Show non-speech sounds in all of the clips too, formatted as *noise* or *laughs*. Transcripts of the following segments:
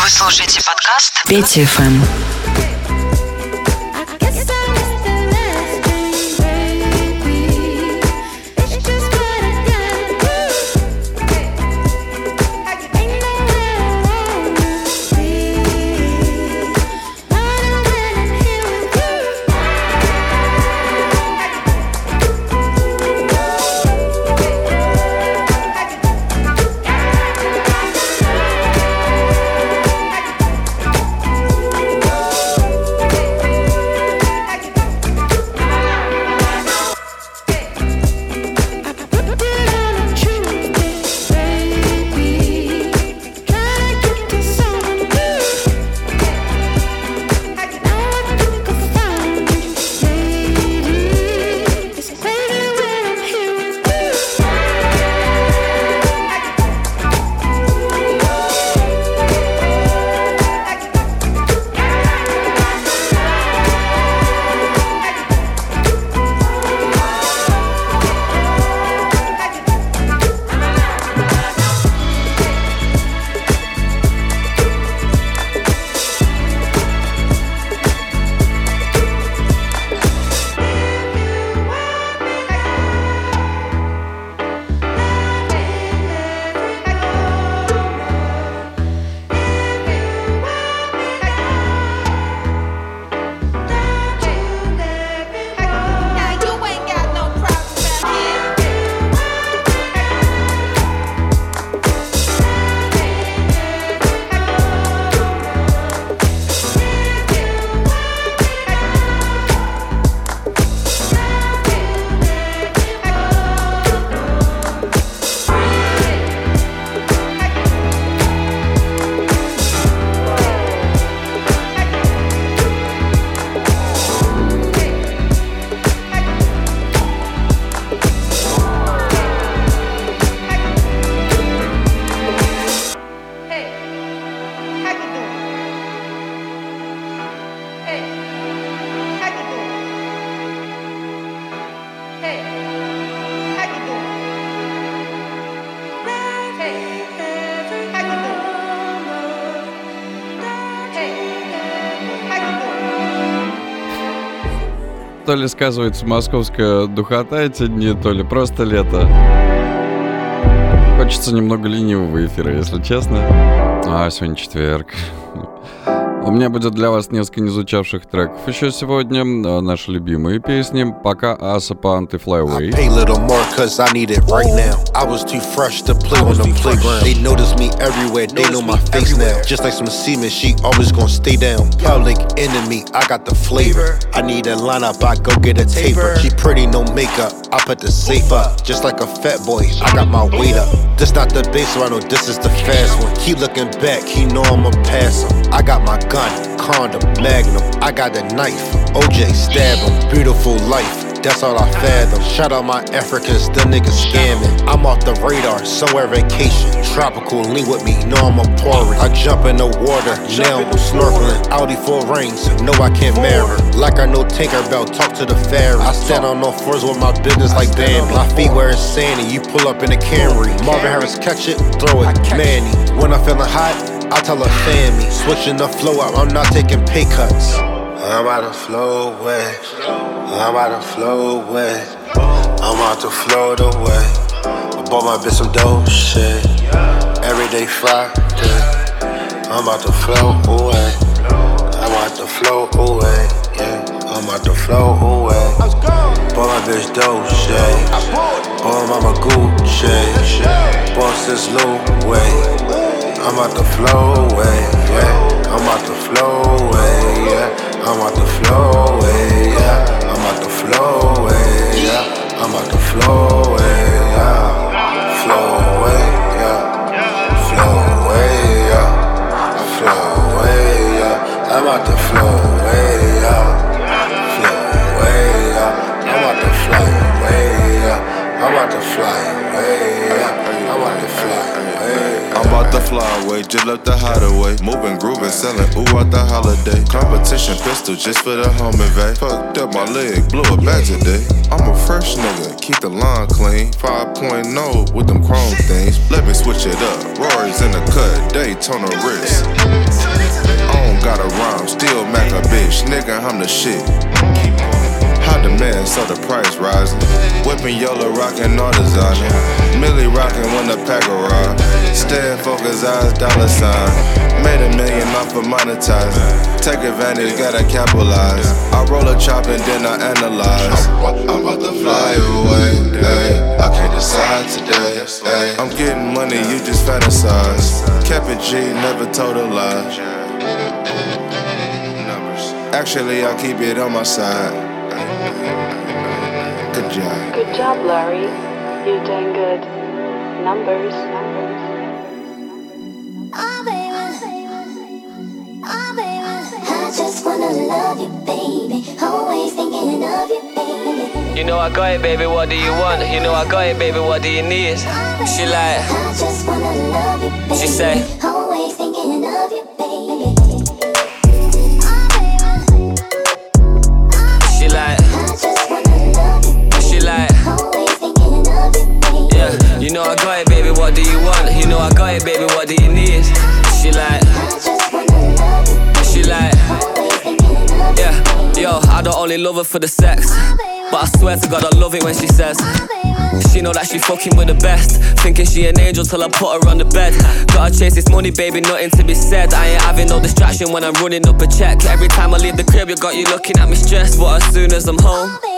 Вы слушаете подкаст Петя ФМ. То ли сказывается московская духота эти дни, то ли просто лето. Хочется немного ленивого эфира, если честно. А, сегодня четверг. У меня будет для вас несколько незвучавших треков еще сегодня. Наши любимые песни. Пока Аса need it right now. I was too fresh to play on the playground. They notice me everywhere, they know my face now. Just like some semen, she always gonna stay down. Public enemy, I got the flavor. I need a lineup, I go get a taper. She pretty, no makeup, I put the safe up. Just like a fat boy, I got my weight up. This not the base, so I know this is the fast one. Keep looking back, he know I'ma pass him. I got my gun condom, magnum. I got the knife, OJ stab him. Beautiful life, that's all I fathom. Shout out my Africans, the niggas scamming. I'm off the radar, somewhere vacation. Tropical, lean with me, know I'm a pouring. I jump in the water, now I'm snorkeling. Audi four rings, no I can't marry. Like I know Tinkerbell, talk to the fairy. I stand on no floors with my business like Bambi. My feet where it's sandy, you pull up in a Camry. Marvin Harris catch it, throw it, Manny. When I'm feeling hot, I tell her fan me, switching the flow up, I'm not taking pay cuts. I'm out of flow away. I'm out of flow away. I'm out to float away. I bought my bitch some dope shit. Every day Friday. I'm out to float away. I'm out to float away. Yeah, I'm out to float away. Bought my bitch dope shit. Bought mama Gucci. Boss this Louis. I'm out the flow away, yeah. I'm out the flow away, yeah. I'm out the flow away, yeah. I'm out the flow away, yeah. I'm out the flow away, yeah. Flow away, yeah. Flow away, yeah. Flow away, yeah. I'm out the flow away, yeah. Flow away, yeah. I'm out the fly away, yeah. I'm out the fly away, away. I'm about to fly away, just left the hideaway. Moving, grooving, selling, ooh, out the holiday. Competition pistol just for the home invade. Fucked up my leg, blew a bad today. I'm a fresh nigga, keep the line clean. 5.0 with them chrome things. Let me switch it up. Rollie's in the cut, Daytona wrist. I don't got a rhyme, still Mac a bitch, nigga, I'm the shit. Hot demand, so the price rising. Whipping yellow, rockin' all designer. Millie rockin' when the pack arrive. Staying focused, eyes dollar sign. Made a million off of monetizing. Take advantage, gotta capitalize. I roll a chop and then I analyze. I'm about to fly away, ay. I can't decide today, ay. I'm getting money, you just fantasize. Kept it G, never told a lie. Actually, I keep it on my side. Good job. Good job, Larry. You're doing good. Numbers. Numbers. Oh, baby. Oh, baby. I just wanna love you, baby. Always thinking of you, baby. You know I got it, baby. What do you want? You know I got it, baby. What do you need? Oh, she like, I just wanna love you, baby. She say- Always thinking of you, baby. Know I got it, baby. What do you want? You know I got it, baby. What do you need? She like, she like, yeah. Yo, I don't only love her for the sex, but I swear to God I love it when she says. She know that she fucking with the best. Thinking she an angel till I put her on the bed. Gotta chase this money, baby, nothing to be said. I ain't having no distraction when I'm running up a check. Every time I leave the crib, you got you looking at me stressed. But as soon as I'm home.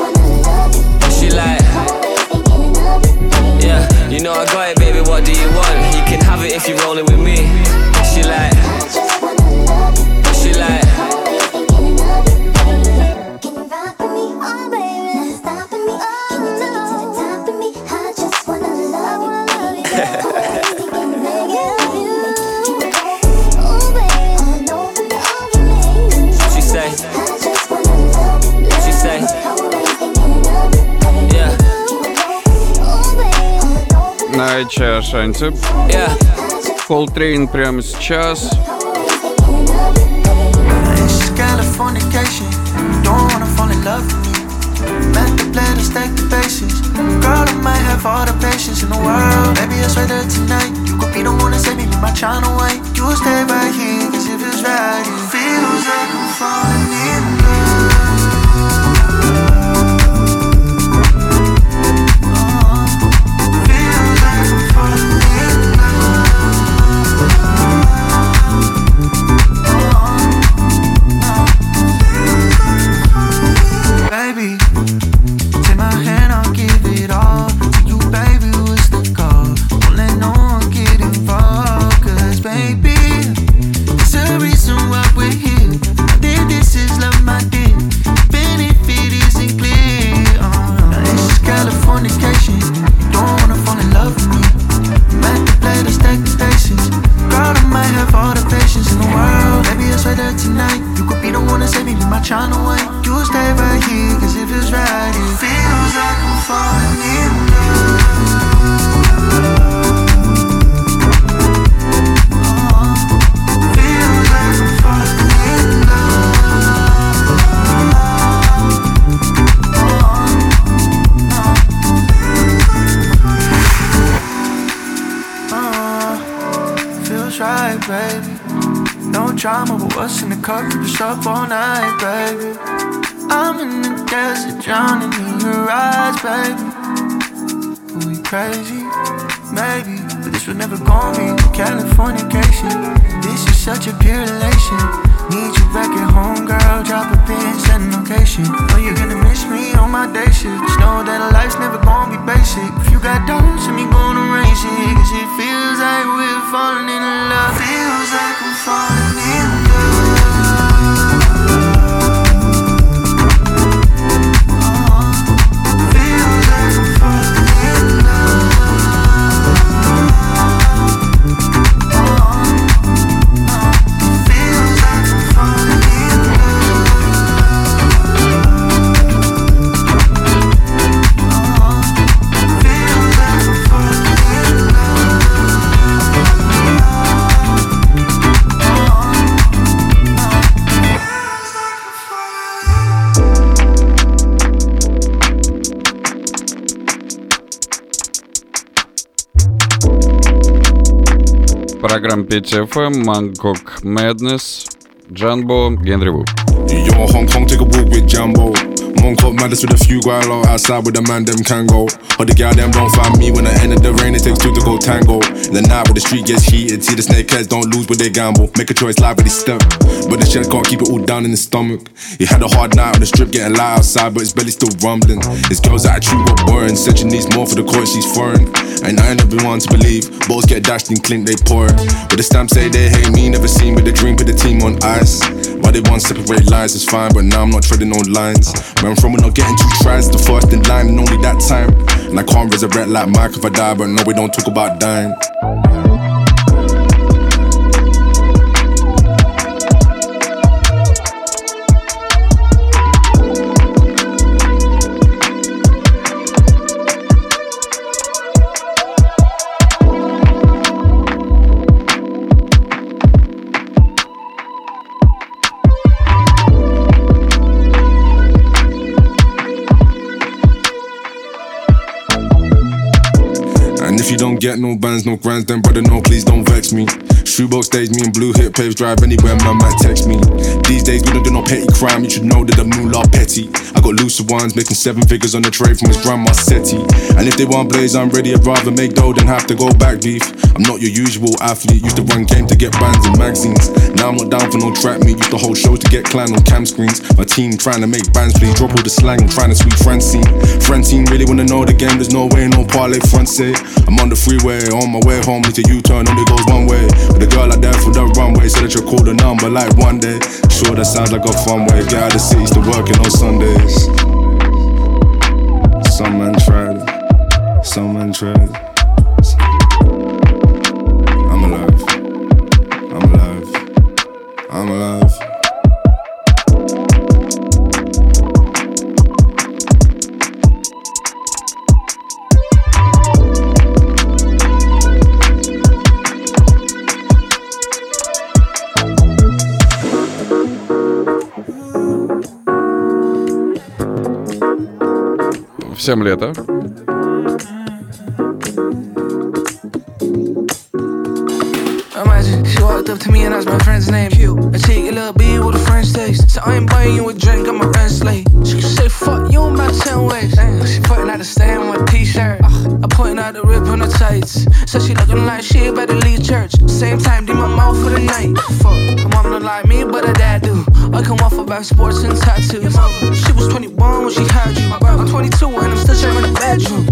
you know I got it, baby. What do you want? You can have it if you're rolling with me. Wanna fall in love with me. Met the plan to stack the bases. Girl, I might have all the patience in the world. Maybe I swear that tonight you could be the one to save me with my China white. You stay right here, cause it feels right. It feels like I'm falling in up all night, baby. I'm in the desert, drowning in your eyes, baby. We crazy, maybe, but this was never gonna be Californication. This is such a pure elation. Need you back at home, girl. Drop a pin, send a location. Know you're gonna miss me on my day shift. Know that life's never gonna be basic. If you got doubts, and me gonna raise it. Cause it feels like we're falling in love. Feels like I'm falling Instagram PTFM, Mongkok Madness, Jumbo, Генри Ву. Yo, Hong Kong, take a walk with Jumbo. Mongkok Madness with a few guy lot outside with the man, them can go. Or the gal, them don't find me when I end of the rain, it takes two to go tango. The night where the street gets heated, see the snakeheads don't lose, but they gamble. Make a choice, live with step. But the shit can't keep it all down in the stomach. He had a hard night on the strip, getting light outside, but his belly still rumbling. His girl's attitude got boring, said she needs more for the court, she's foreign. And I ain't never one to believe. Balls get dashed and clink, they pour it. But the stamp say they hate me, never seen with the dream, put the team on ice. Why they want separate lines, is fine, but now I'm not treading on lines. Where I'm from, we're not getting two tries, the first in line, and only that time. And I can't resurrect like Mike if I die, but no, we don't talk about dying. Don't get no bands, no grands, then brother, no, please don't vex me. Shoebox stage, me and blue hit paves drive anywhere, man might text me. These days, we don't do no petty crime, you should know that the moolah petty. I got looser ones making seven figures on the trade from his grandma SETI. And if they want blaze, I'm ready, I'd rather make dough than have to go back beef. I'm not your usual athlete, used to run game to get bands and magazines. Now I'm not down for no trap meet, used to hold shows to get clan on cam screens. My team trying to make bands, please drop all the slang, I'm trying to sweet Francine. Francine really wanna know the game, there's no way, no parlay, front. I'm on the freeway, on my way home, need a U-turn, only goes one way. With a girl out there for the runway, said that you call the number like one day. Sure, that sounds like a fun way. Get out of the city, still working on Sundays. Some man tried some man tried. I'm alive, I'm alive, I'm alive. Всем лето. Imagine she walked up to me and asked my friend's name. Q. I take a little beer with a French taste. So I ain't buying you a drink, I'm a rent slave. She could say fuck you about ten ways. Damn, she putting out the stain on my t-shirt. Uh, I pointing out the rip on her tights. So she looking like she about to leave church. Same time, did my mouth for the night. Fuck, her mom don't like me, but her dad do. I come off about sports and tattoos. Bedroom.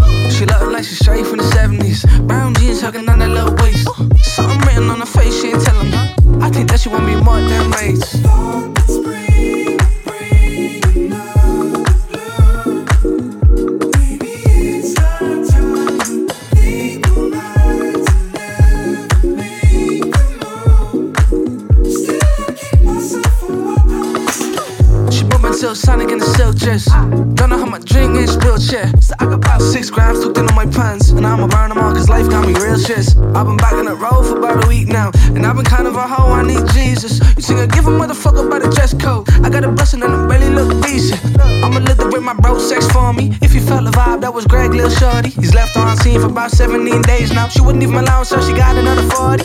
About 17 days now. She wouldn't leave my lounge, so she got another 40.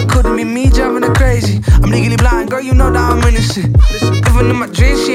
It couldn't be me driving her crazy. I'm legally blind, girl, you know that I'm innocent. Even in my dreams, she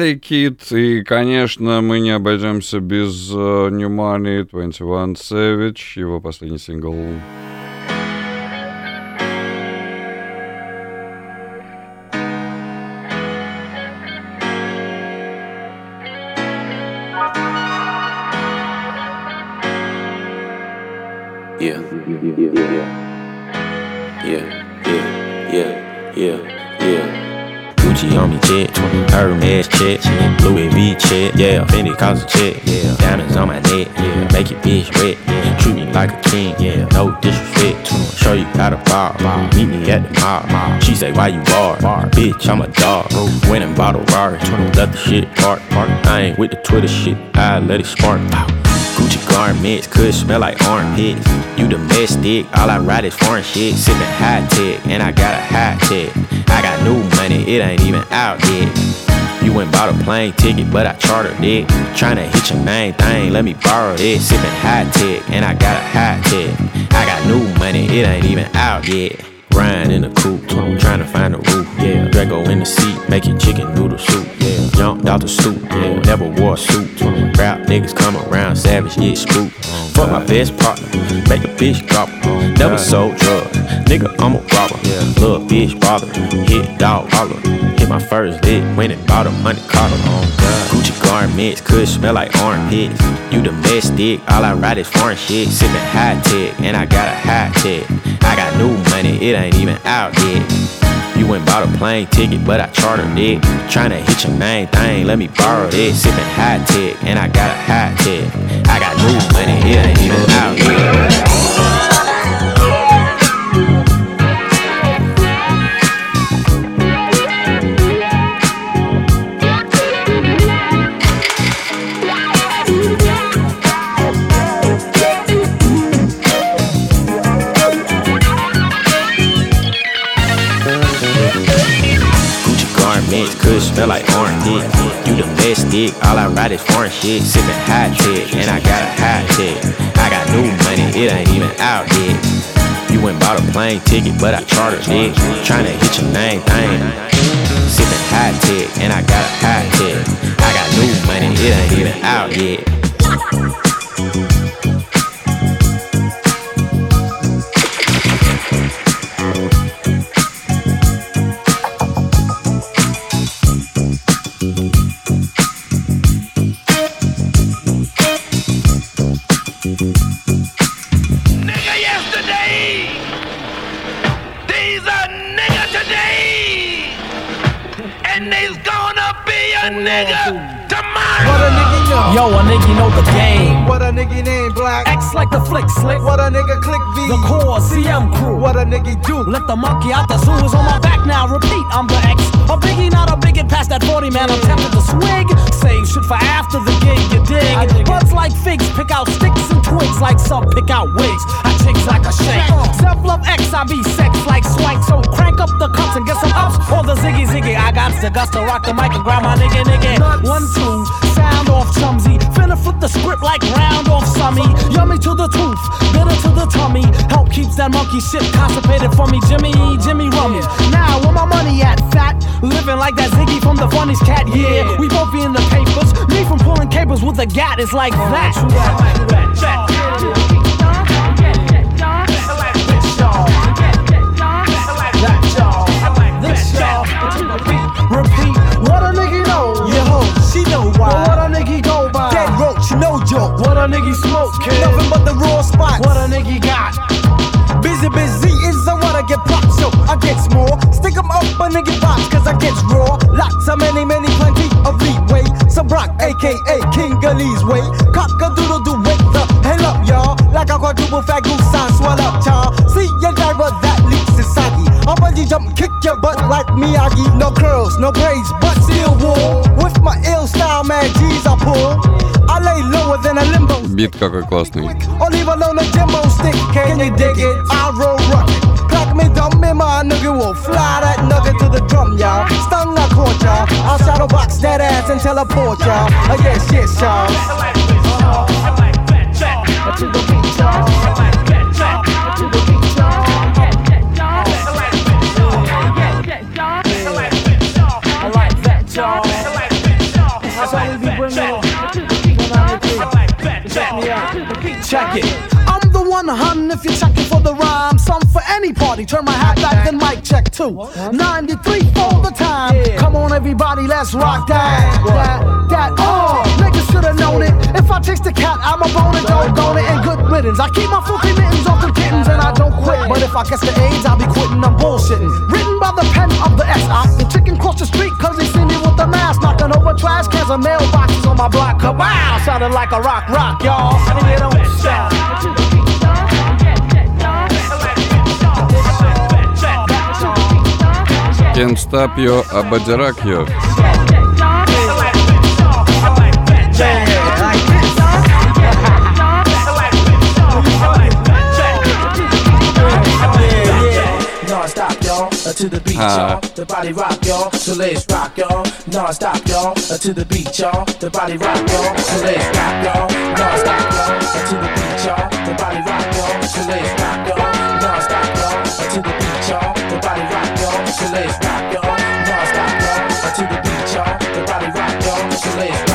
Харли Кит, и, конечно, мы не обойдемся без э, New Money 21 Savage, его последний сингл. Cost a check, yeah, diamonds on my neck, yeah, make it bitch wet, yeah, treat me like a king, yeah, no disrespect, show you how to bar, meet me at the mall, she say why you bar, bitch I'm a dog, went and bought Rari, let the shit park, I ain't with the Twitter shit, I let it spark, Gucci garments could smell like armpits. You domestic, all I ride is foreign shit. Sipping high tech, and I got a high tech. I got new money, it ain't even out yet. You went bought a plane ticket, but I chartered it. Tryna hit your main thing, let me borrow it. Sipping high tech, and I got a high tech. I got new money, it ain't even out yet. Ryan in the coupe, trying to find a roof, yeah. Draco in the seat, making chicken noodle soup, yeah. Jumped out the stoop, yeah. Never wore a suit. Rap niggas come around, savage, get spooked. Fuck my best partner, make a bitch drop her. Never sold drugs, nigga, I'm a robber. Little bitch bother, hit dog holler. My first lick, went and bought a money collar. Gucci garments could smell like armpits. You domestic, all I ride is foreign shit. Sipping high tech, and I got a high tech. I got new money, it ain't even out yet. You went bought a plane ticket, but I chartered it. Tryna hit your main thing, let me borrow this. Sipping high tech, and I got a high tech. I got new money, it ain't even out yet. Could smell like orange dick. You domestic, all I ride is foreign shit. Sipping hot tech, and I got a hot tech. I got new money, it ain't even out yet. You went bought a plane ticket, but I chartered it. Tryna hit your name thing. Sipping hot tech, and I got a hot tech. I got new money, it ain't even out yet. A nigga tomorrow. What a nigga know? Yo, a nigga know the game. What a nigga name black? X like the flick slick. What a nigga click V? The core CM crew. What a nigga do? Let the monkey out the zoo is on my back now. Repeat, I'm the X. A biggie, not a bigot. Past that 40 man, I'm tempted to swig. Save shit for after the gig, you dig? Buds like figs, pick out sticks and twigs like some pick out wigs. I chicks like a shake. Self love X, I be sex like swank. So crank up the cups and get some ups. Or the ziggy ziggy. I got the guts to rock the mic and grab my nigga nigga. One, two, sound off chumsy. Finna flip the script like round off summy. Yummy to the tooth, bitter to the tummy. Help keeps that monkey shit constipated for me. Jimmy, Jimmy Rummy. Now, where my money at, fat? Living like that Ziggy from the funniest cat, yeah. We both be in the papers. Me from pulling cables with a gat is like that. Repeat, what a nigga know why. What a nigga go by? Dead roach, no joke. What a nigga smoke, kid? Nothing but the raw spots. What a nigga got? Busy, busy, is so what I get props so I gets more. Stick 'em up a nigga box, cause I get raw. Lots of many, many, plenty of leeway. So Brock, aka King Gully's way. Cock a doodle doo wake the hell up, y'all. Like a quadruple fat goose, I swell up, y'all. See ya, driver, that bungee jump, kick your butt like Miyagi. No curls, no braids, but still wool. With my ill style, man, G's I pull. I lay lower than a limbo Бит какой классный. or leave alone a Jimbo stick. Can you dig it? I roll rugged. Crack me dumb, me my nigga will fly that nugget to the drum, y'all. Stung I caught y'all. I'll shadow box that ass and teleport y'all. Uh, yes, yes, y'all. Check it. I'm the one, hun, if you're checking for the rhyme. Some for any party. Turn my hat back, then mic check too. 93 for the time. Come on, everybody, let's rock that. That, that, oh, niggas should have known it. If I taste the cat, I'm a bone and doggone it. And good riddance. I keep my filthy mittens off the kittens and I don't quit. But if I catch the AIDS, I'll be quitting, I'm bullshitting. Written by the pen of the S.I. The chicken cross the street, cause they see me with the mask. Falling over trash cans and mailboxes on my block. Kabow! Sounding like a rock, rock, y'all. And it don't stop. Can't stop you, but rock you. To the beat, y'all. The body rock, y'all. So let's rock, y'all. Non-stop, y'all, to the beat, y'all. The body rock, y'all. So let's rock, y'all. Non-stop, y'all, to the beat, y'all. The body rock, y'all. So let's rock, y'all. Non-stop, y'all, to the beat, y'all. The body rock, y'all. So let's rock, y'all. Non-stop, y'all, to the beat, y'all. The body rock, y'all. So let's rock,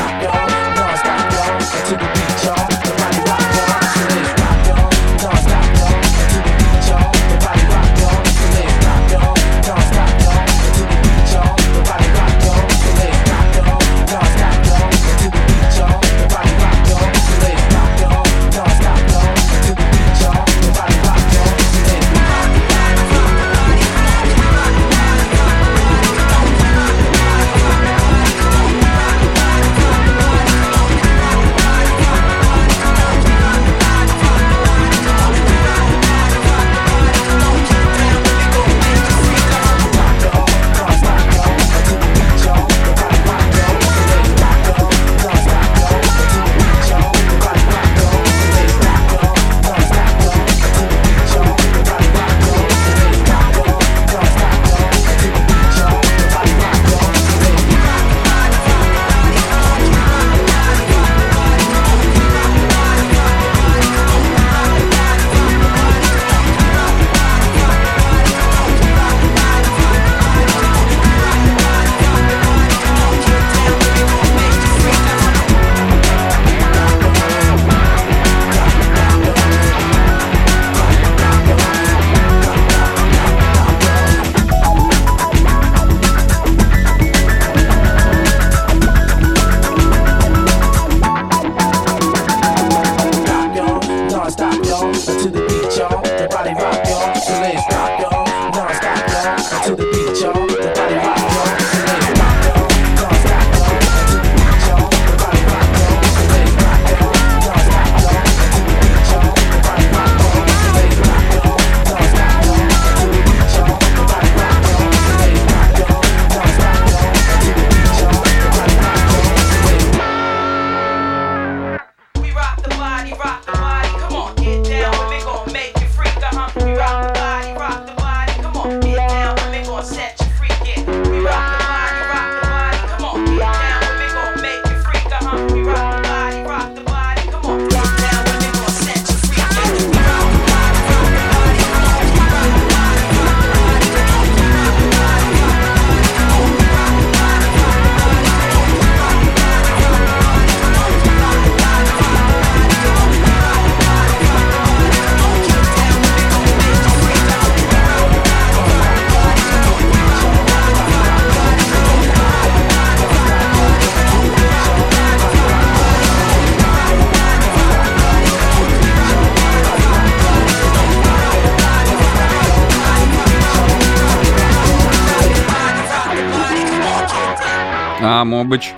А, Мобыч.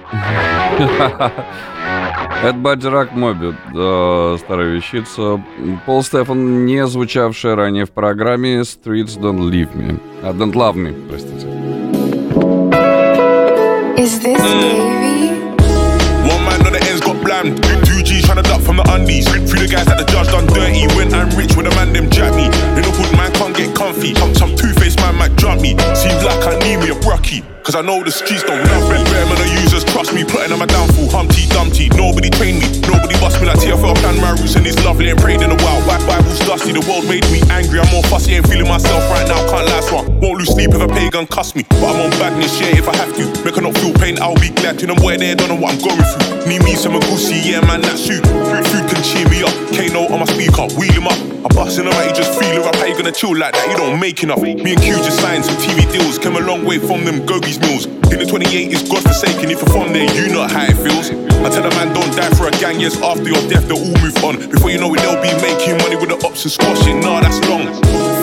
Это Бадирак Моби, да, старая вещица. Пол Стефан, не звучавшая ранее в программе Streets Don't Leave Me. А, Don't Love Me, простите. Is this Davey? One man on the ends got blammed. Two G's trying to duck from the undies. Three the guys that the judge done dirty. Went and rich with a man them jack me. In the hood man can't get comfy. Some, two-faced man might jump me. Seems like I need me a brucky. Cause I know the streets don't love me. Better man the users trust me. Plotting on my downfall. Humpty Dumpty. Nobody trained me. Nobody bust me like TFL. Plan my roots and it's lovely. Ain't prayed in a while. Bi- Bible's dusty. The world made me angry. I'm more fussy. Ain't feeling myself right now. Can't last one. Won't lose sleep if a pagan cuss me. But I'm on badness, yeah, if I have to. Make her not feel pain, I'll be glad to. Them boy there don't know what I'm going through. Need me some goosey, yeah, man, that's you. Food, food can cheer me up. Kano on my speaker, wheel him up. I bust in the right, you just feel it up. How you gonna chill like that? You don't make enough. Me and Q just signed some TV deals. Came a long way from them Gogies meals. In the 28 is God forsaken. If you're from there, you know how it feels. I tell a man, don't die for a gang. Yes, after your death, they'll all move on. Before you know it, they'll be making money with the ops and squashing. Nah, that's long.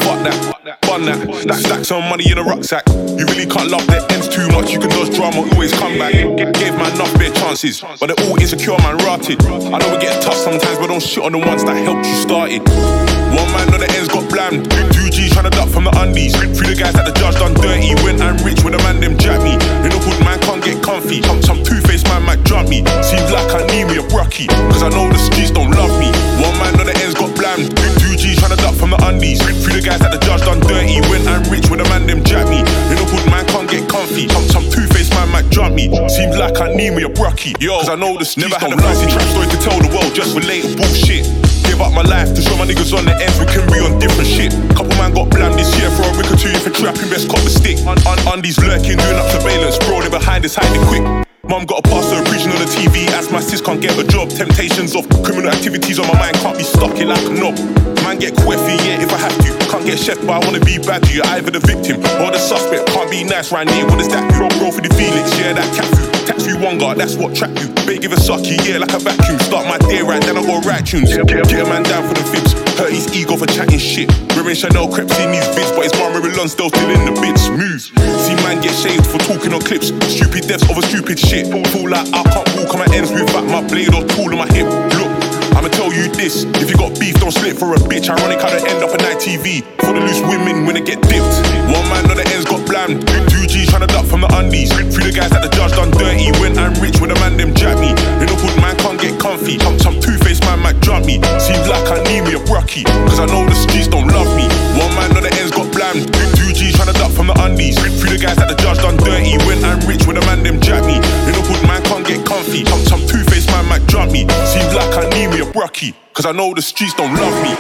Fuck that. Bun that. Stack, stack some money in a rucksack. You really can't love their ends too much. You can dodge drama, always come back. Gave man enough bare chances, but they're all insecure, man, rotted. I know we get tough sometimes, but don't shit on the ones that helped you start it. One man on the ends got blammed. Two G's trying to duck from the undies. Three the guys that the judge done dirty. Went and rich with a man them jack me. In the hood, man can't get comfy. Some, some two-faced man might jump me. Seems like I need me a brucky. Cause I know the streets don't love me. One man on the ends got blammed. Two G's trying to duck from the undies. Three the guys that the judge done dirty. Went and rich with a man them jack me. In the hood, man can't get comfy. Some, some two-faced man might jump me. Seems like I need me a brucky. Yo, cause I know the streets Never had a fancy trap story to tell the world. Just relate bullshit. Give up my life to show my niggas on the ends we can be on different shit. Couple man got blammed this year for a rick or two. If you're trapping, best cop the stick. Un- un- undies lurking, doing up surveillance. Bro, they behind us, hiding quick. Mum got a pastor preaching on the TV as my sis can't get a job. Temptations of criminal activities on my mind can't be stuck in like a knob. Man get queffy, yeah, if I have to. Can't get chef, but I wanna be bad to you. Either the victim or the suspect. Can't be nice right here. What is that do? Roll for the Felix, yeah, that cat food. Tax free one guard, that's what trap you. Bait give a sucky, yeah, like a vacuum. Start my day right, then I go right tunes. Get a man down for the fibs. Hurt his ego for chatting shit. Wearing Chanel crepes in these vids, but his mum Marilyn still still in the bits. Move. See man get shaved for talking on clips. Stupid deaths over stupid shit. Feel like I can't walk on my ends without my blade or tool on my hip. Look. I'ma tell you this, if you got beef, don't split for a bitch. Ironic how they end up on ITV. For the loose women when they get dipped. One man on the ends got blammed. Two G's trying to duck from the undies. Three the guys that the judge done dirty. Went and rich with a man them jack me. In the hood, man can't get comfy. Some, some two-faced man might jump me. Seems like I need me a brucky. Cause I know the streets don't love me. One man on the ends got blammed. Two G's trying to duck from the undies. Three the guys that the judge done dirty. Went and rich with a man them jack me. In the hood, man can't get comfy. Some, some two-faced man might jump me. Seems like I need me a brucky. Cause I know the streets don't love me.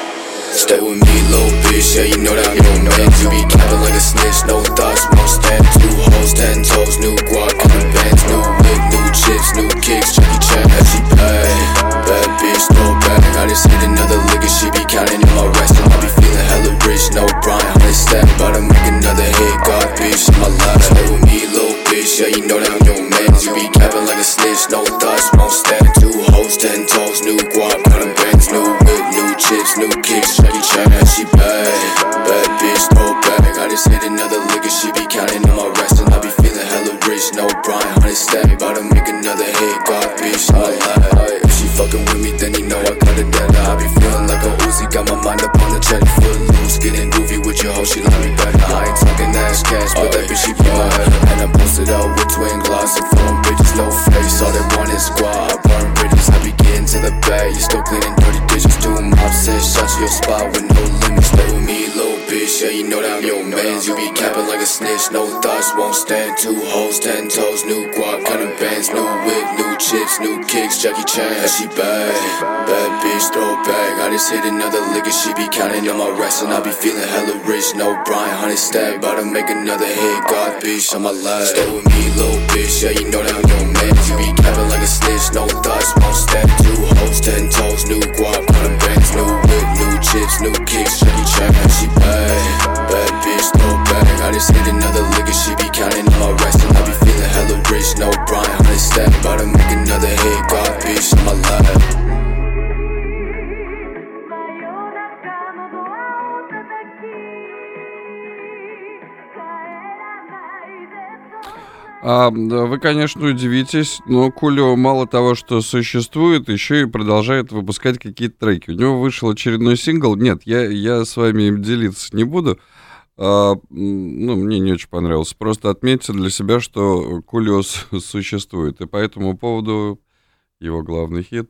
Stay with me, little bitch, yeah, you know that I'm your man You be capping like a snitch, no thoughts, won't stand Two hoes, ten toes, new guac on the bands New wig, chips, new kicks, Jackie Chan, as she pay Bad bitch, no bag, I just hit another lick and she be counting in my And I be feeling hella rich, no Brian, honey stack About to make another hit, God bitch, in my life. Stay with me, little bitch, yeah, you know that I'm your man. You be capping like a snitch, no thoughts, won't stand Two hoes, ten toes, new guac on the bands New wig, new chips, new kicks, Jackie Chan, as she pay Bad bitch, no bag, I just hit another lick and she be counting in my rest no Brian, honey stack. About to make another hit, God bitch, in my life If she fucking with yeah, she bad. Bad bitch, throw back, I just hit another lick and she be counting on my rest And I be feeling hella rich, no Brian, honey stack About to make another hit, God bitch, on my life Stay with me, little bitch, yeah, you know that I'm your man. You be capping like a snitch, no thoughts, won't stand Two hoes, ten toes, new guap, counting bands New wig, new chips, new kicks, Chan, yeah, she bad. Bad bitch, throw back, I just hit another lick А, вы, конечно, удивитесь, но Кулио мало того, что существует, еще и продолжает выпускать какие-то треки. У него вышел очередной сингл. Нет, я, я с вами им делиться не буду. А, ну, мне не очень понравился. Просто отметьте для себя, что Кулио *laughs* существует. И по этому поводу его главный хит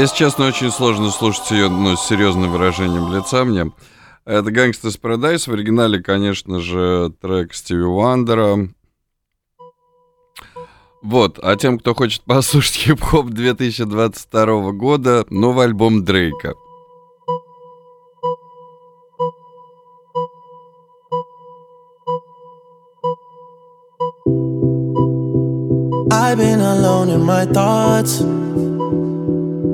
Если честно, очень сложно слушать ее ну, с серьезным выражением лица мне. Это Gangsta's Paradise. В оригинале, конечно же, трек Стиви Уандера. Вот, а тем, кто хочет послушать *laughs* хип-хоп 2022 года, новый альбом Дрейка. I've been alone in my thoughts.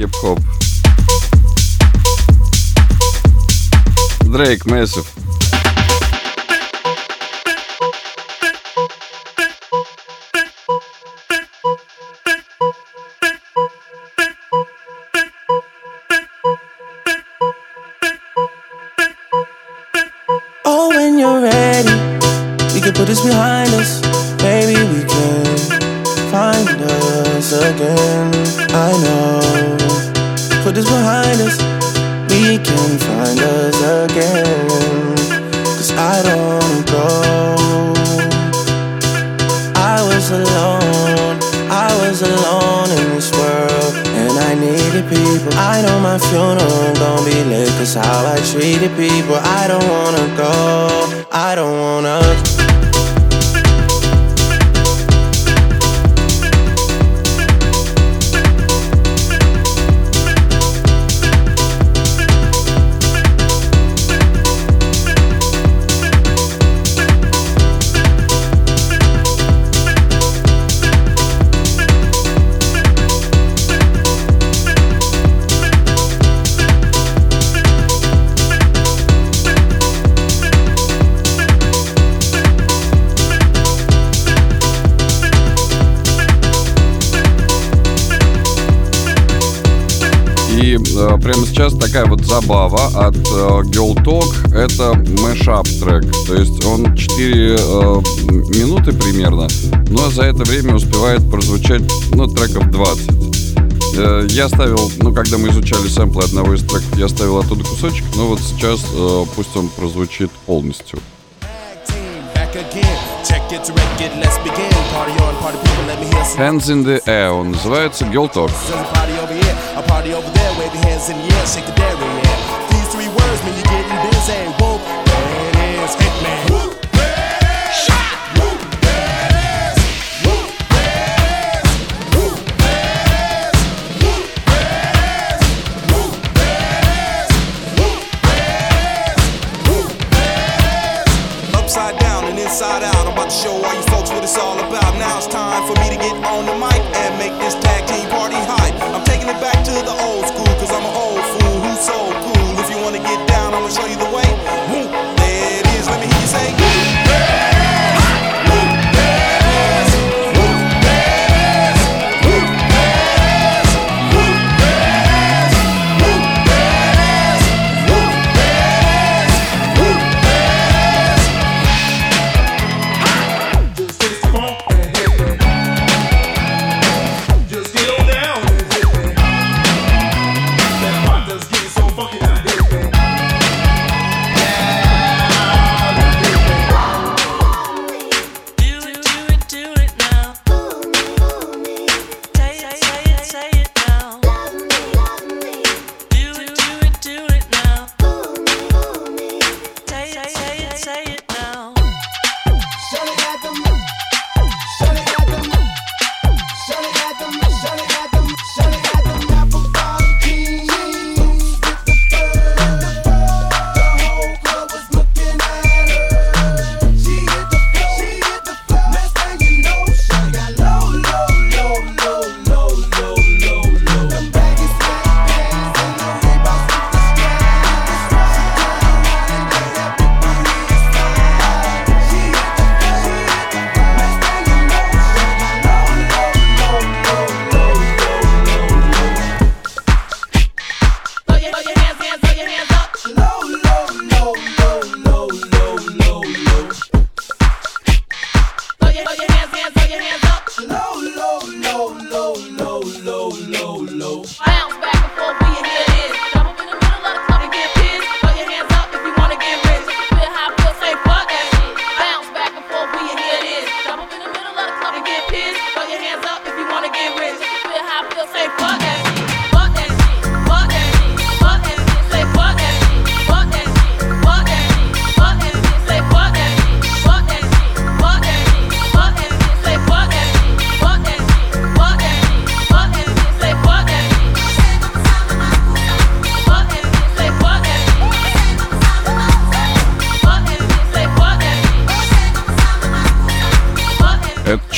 Хип-хоп. Дрейк, Massive. Oh, when you're ready, we can put this behind Это мэшап трек. То есть он 4 э, минуты примерно, но за это время успевает прозвучать, ну, треков 20. Э, Я ставил, ну, когда мы изучали сэмплы одного из треков, я ставил оттуда кусочек, но вот сейчас э, пусть он прозвучит полностью. Get. Hands in the Air, он называется Girl Talk. Hands in the air, shake the dairy, yeah. These three words mean you're getting Whoop, there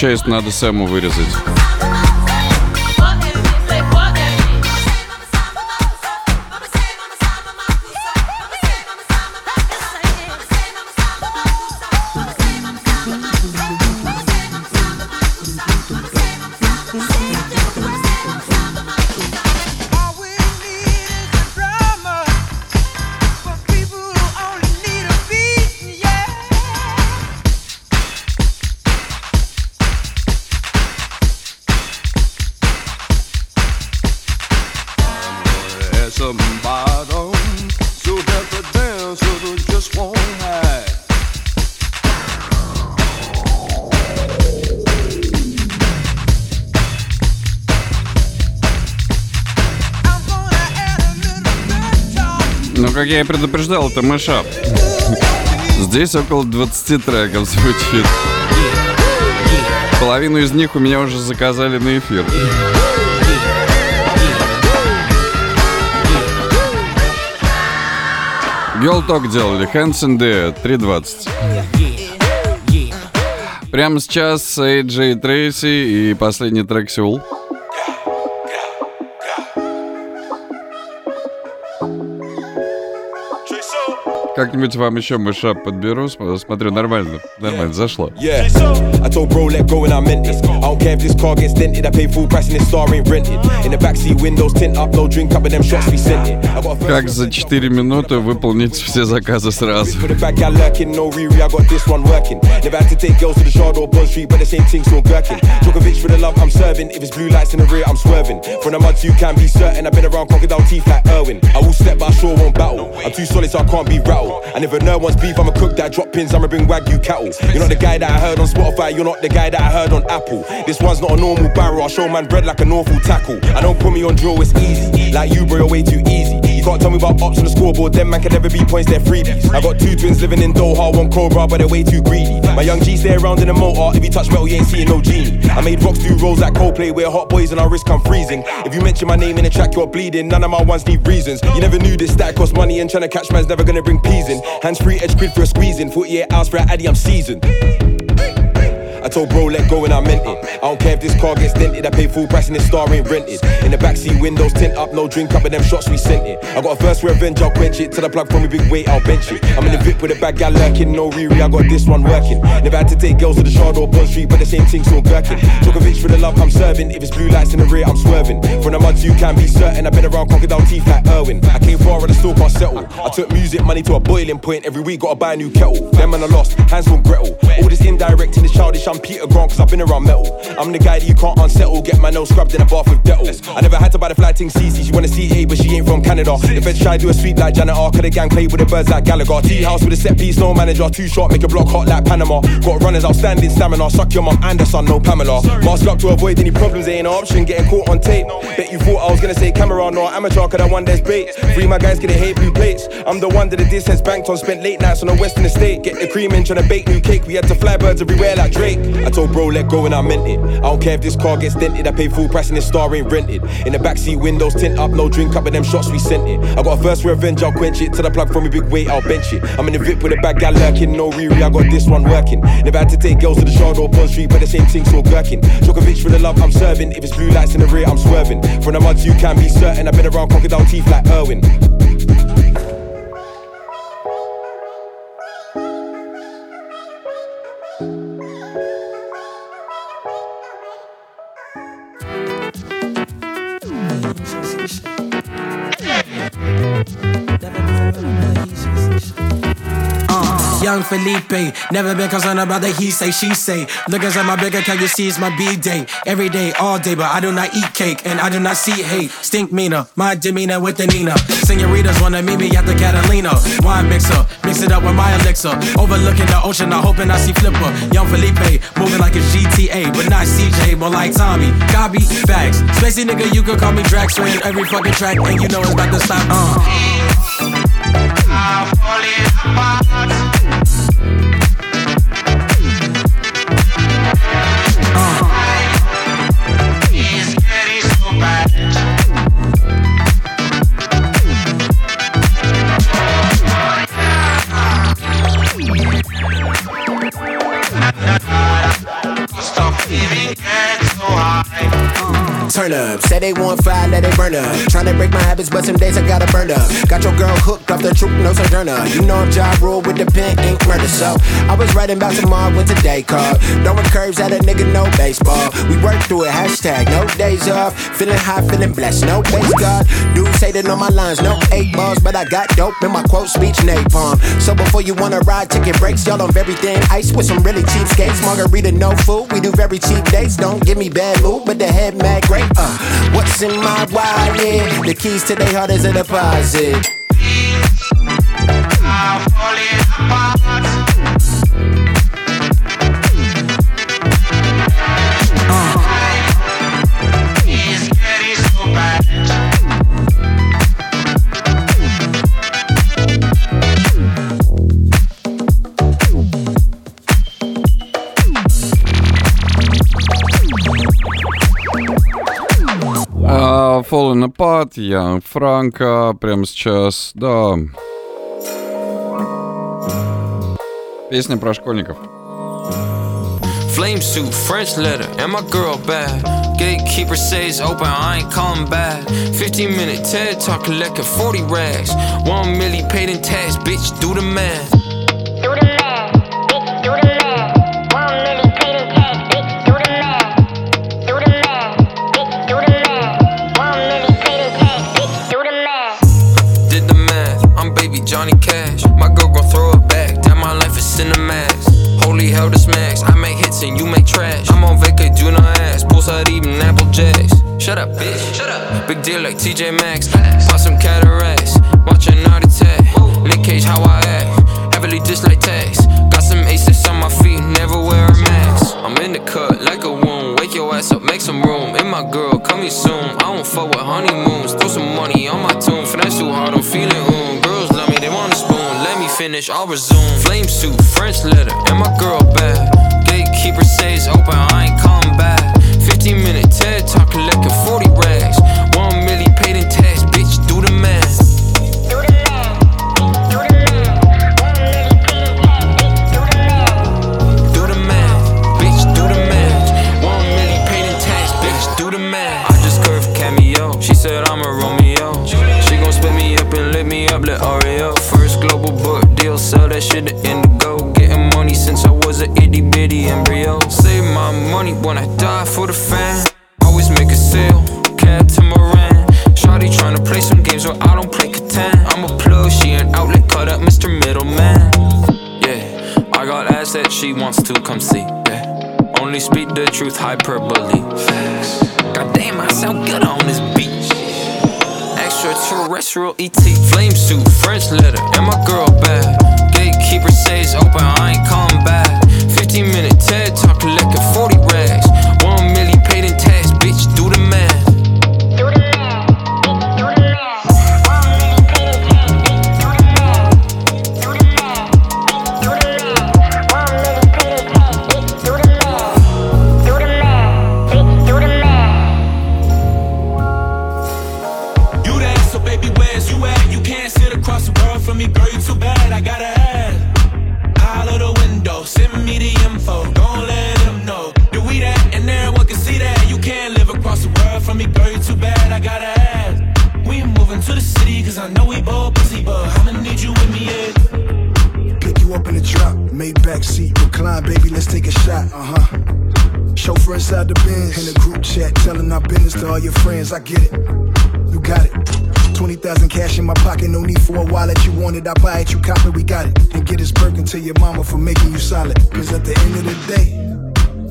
часть надо Сэму вырезать. Я и предупреждал, это мышап. Здесь около 20 треков звучит. Половину из них у меня уже заказали на эфир. Talk делали, the Air, 3.20. Прямо сейчас AJ Трейси и последний трек Сеул. Как-нибудь вам еще мышап подберу, см- смотрю, нормально, нормально, зашло. Yeah, I told bro let go and I meant it. I don't care if this car gets dented. I pay full price and this star ain't rented. In the backseat windows tint up, no drink up, and them shots we sent it. Как за 4 минуты выполнить все заказы сразу? From the muds, you can be certain. I've been around crocodile teeth like Irwin. I will step, but I sure won't battle. I'm too solid, so I can't be rattled. And if a nerd wants beef, I'ma cook that drop pins, I'ma bring Wagyu cattle. You're not the guy that I heard on Spotify, you're not the guy that I heard on Apple. This one's not a normal barrel, I show man bread like an awful tackle. I don't put me on drill, it's easy. Like you, bro, you're way too easy. Can't tell me about ops on the scoreboard, them man can never be points, they're freebies. I got two twins living in Doha, one Cobra, but they're way too greedy. My young G stay around in the motor, if you touch metal, you ain't seeing no genie. I made rocks do rolls like Coldplay, where hot boys and our wrist come freezing. If you mention my name in a track, you're bleeding. None of my ones need reasons. You never knew this that cost money, and trying to catch man's never gonna bring peas in. Hands free, edge grid for a squeezing. 48 hours for a addy, I'm seasoned. Told bro, let go and I meant it. I don't care if this car gets dented, I pay full price and this star ain't rented. In the backseat windows tint up, no drink up, and them shots we sent it. I got a first revenge, I'll quench it. Till the plug from a big weight, I'll bench it. I'm in the VIP with a bad guy lurking, no Riri, I got this one working. Never had to take girls to the shard or Bond Street, but the same thing still gherkin. bitch for the love I'm serving. If it's blue lights in the rear, I'm swerving. From the muds, you can be certain. I've been around crocodile teeth like Irwin. I came far and I still can't settle. I took music money to a boiling point. Every week, gotta buy a new kettle. Them man I lost, hands from Gretel. All this indirect and this childish, I'm Peter Grant, cause I've been around metal. I'm the guy that you can't unsettle. Get my nose scrubbed in a bath with Dettol. I never had to buy the fly ting CC. She wanna see A, but she ain't from Canada. The feds try to do a sweep like Janet R. Could the gang play with the birds like Gallagher? Tea house with a set piece, no manager. Too short, make a block hot like Panama. Got runners outstanding stamina. Suck your mum Anderson, no Pamela. Mask up to avoid any problems, ain't an option. Getting caught on tape. Bet you thought I was gonna say camera, no amateur, cause I won there's bait. Free my guys, get a hate blue plates. I'm the one that the distance banked on, spent late nights on the western estate. Get the cream in, trying to bake new cake. We had to fly birds everywhere like Drake. I told bro, let go and I meant it. I don't care if this car gets dented, I pay full price and this star ain't rented. In the backseat windows tint up, no drink up, and them shots we sent it. I got a first revenge, I'll quench it. Till the plug from a big weight, I'll bench it. I'm in the VIP with a bad guy lurking, no Riri, I got this one working. Never had to take girls to the shard or Bond Street, but the same thing still gherkin. Djokovic for the love I'm serving. If it's blue lights in the rear, I'm swerving. From the muds, you can be certain. I've been around crocodile teeth like Irwin. Uh, young Felipe, never been concerned about the he say, she say. Look inside my big account, you see it's my B day. Every day, all day, but I do not eat cake and I do not see hate. Stink meaner, my demeanor with the Nina. Senoritas wanna meet me at the Catalina. Wine mixer, mix it up with my elixir. Overlooking the ocean, I hoping I see Flipper. Young Felipe, moving like a GTA, but not CJ, more like Tommy. Copy, facts. Spacey nigga, you could call me Drax, in every fucking track, and you know it's about to stop. Uh. Turn up. Say they want fire, let it burn up. Tryna break my habits, but some days I gotta burn up. Got your girl hooked off the truth, no sojourner. You know I'm job rule with the pen, ink murder. So I was writing about tomorrow when today called. Throwing curves at a nigga, no baseball. We work through it, hashtag no days off. Feeling high, feeling blessed, no base God. Dudes hating on my lines, no eight balls, but I got dope in my quote speech napalm. So before you wanna ride, ticket breaks, y'all on very thin ice with some really cheap skates. Margarita, no food, we do very cheap dates. Don't give me bad mood, but the head mad great. Uh, what's in my wallet? The keys to their heart is a deposit. Fallen Apart, Young Франко, прямо сейчас, да. Песня про школьников. Flame suit, French letter, and my girl bad. Gatekeeper says open, I ain't calling back. 15 minute TED talk collecting 40 rags. One milli paid in tax, bitch, do the math. Johnny Cash. My girl gon' throw it back, damn my life is cinemax. Holy hell, this max. I make hits and you make trash. I'm on vacay, do not ask. Poolside eating apple jacks. Shut up, bitch. Shut up. Big deal like TJ Maxx. Pop some cataracts. Watch a night attack. Nick Cage, how I act. Heavily dislike tax. Got some aces on my feet, never wear a mask. I'm in the cut like a wound. Wake your ass up, make some room. And my girl, coming soon. I don't fuck with honeymoons. Throw some money on my tune. Finesse too hard, I'm feeling. Girls love me, they want a spoon. Let me finish, I'll resume. Flame suit, French letter, and my girl bad. Gatekeeper says open, I ain't calling back. 15 minute TED talk, collecting 40 shit to Indigo. Getting money since I was a itty bitty embryo. Save my money when I die for the fan. Always make a sale, to Moran. Shawty tryna play some games where I don't play Catan. I'm a plug, she an outlet, cut up Mr. Middleman. Yeah, I got ass that she wants to come see. Yeah, only speak the truth, hyperbole. Facts. Goddamn, I sound good on this beach. Extraterrestrial ET, flame suit, French letter, and my girl bad. Gatekeeper says open, I ain't coming back. 15 minute TED talk, collecting 40 rags. Baby, let's take a shot. Uh huh. Chauffeur inside the Benz in the group chat, telling our business to all your friends. I get it, you got it. 20,000 cash in my pocket, no need for a wallet. You want it, I buy it, you cop it, we got it. And get this Birkin to your mama for making you solid. Cause at the end of the day,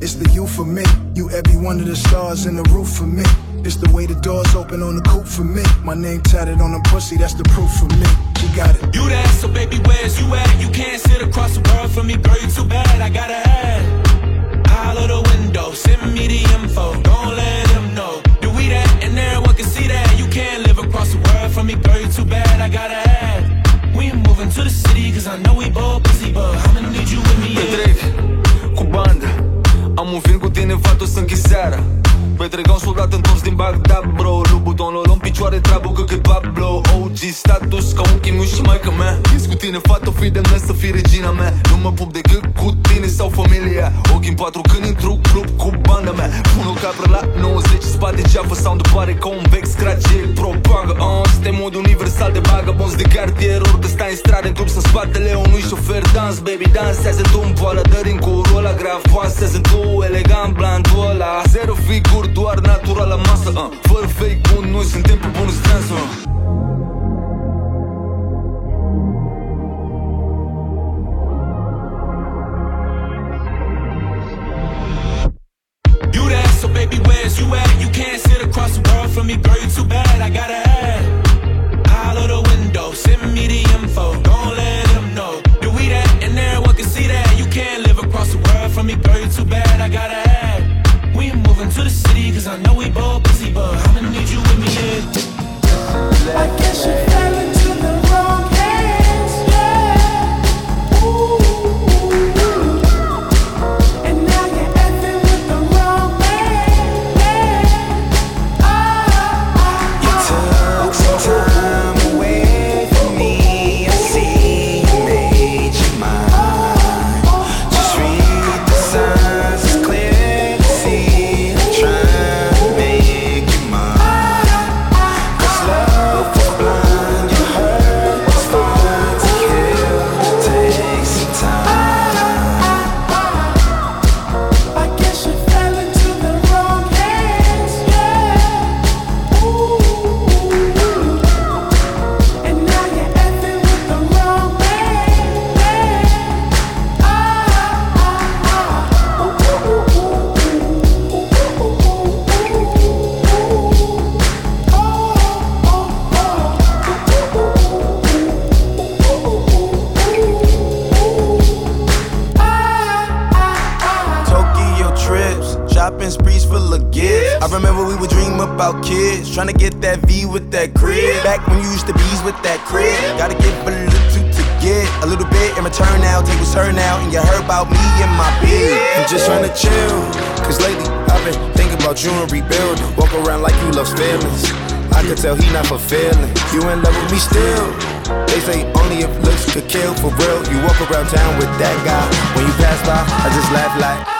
it's the you for me. You every one of the stars in the roof for me. It's the way the doors open on the coupe for me. My name tatted on the pussy, that's the proof for me. You got it. You there, so baby, where's you at? You can't sit across the world from me, girl, you too bad. I gotta. Out of the window, send me the info. Don't let them know. Do we that? And everyone can see that. You can't live across the world from me, girl, you too bad. I gotta ask. We moving to the city, cause I know we both busy, but tine, fatu să închis seara. Petrecam soldat întors din Bagdad, bro Lu butonul în picioare, treabă că cât Pablo OG status ca un chimiu și maica mea. Ies cu tine, fată, fii demnă să fii regina mea. Nu mă pup decât cu tine sau familia. Ochii în patru când intru club cu banda mea. Pun o capră la 90, spate ceafă Sound pare convex, scratch. El propagă uh, Suntem mod universal de vagabonds de cartier Orică stai în stradă în club să spatele unui șofer. Dans, baby, dansează tu în poală Dări în curul ăla grav, poasează tu Elegant, blandul ăla Zero figuri, doar natural la masă uh, Fără fake bun, noi suntem pe bunul stans uh. With that crib, gotta give a little to get a little bit in return now. Take what's her now, and you heard about me and my bid. I'm just trying to chill, cause lately I've been thinking about you and rebuilding. Walk around like you love feelings. I could tell he not fulfilling. You in love with me still. They say only if looks could kill for real. You walk around town with that guy. When you pass by, I just laugh like.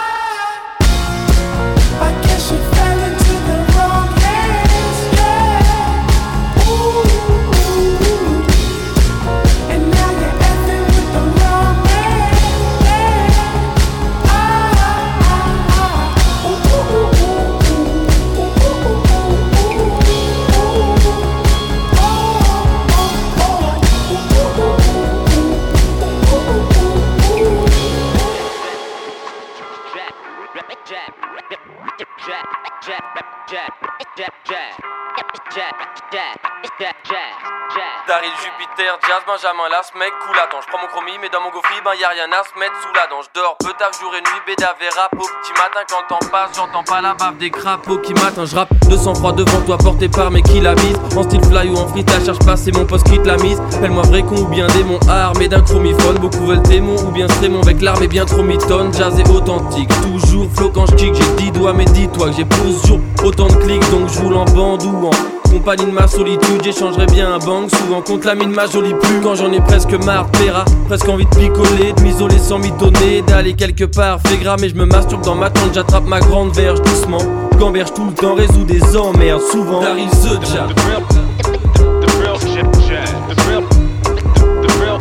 Benjamin Las, mec, cool attends, je prends mon chromie, mais dans mon gaufri, ben y a rien à se mettre sous la dent. Je dors, peu taf, jour et nuit, béda, vera, au petit matin quand temps passe, j'entends pas la bave des crapauds qui matin, je rappe de sang froid devant toi, porté par mes qui la mise. En style fly ou en freestyle, cherche pas, c'est mon poste qui te la mise. Appelle-moi vrai con ou bien démon, armé d'un chromiphone. Beaucoup veulent témon ou bien strémon avec l'arme et bien trop mitonne. Jazz et authentique, toujours flow quand je kick, j'ai 10 doigts, mais dis-toi que j'ai plus jour autant de clics, donc je roule en bande en compagnie de ma solitude, j'échangerais bien un bang Souvent contre la mine ma jolie plume Quand j'en ai presque marre, paiera Presque envie de picoler, de m'isoler sans mitonner D'aller quelque part, fait gras mais je me masturbe dans ma tente J'attrape ma grande verge doucement Gamberge tout le temps, résout des emmerdes Souvent Daryl the Jab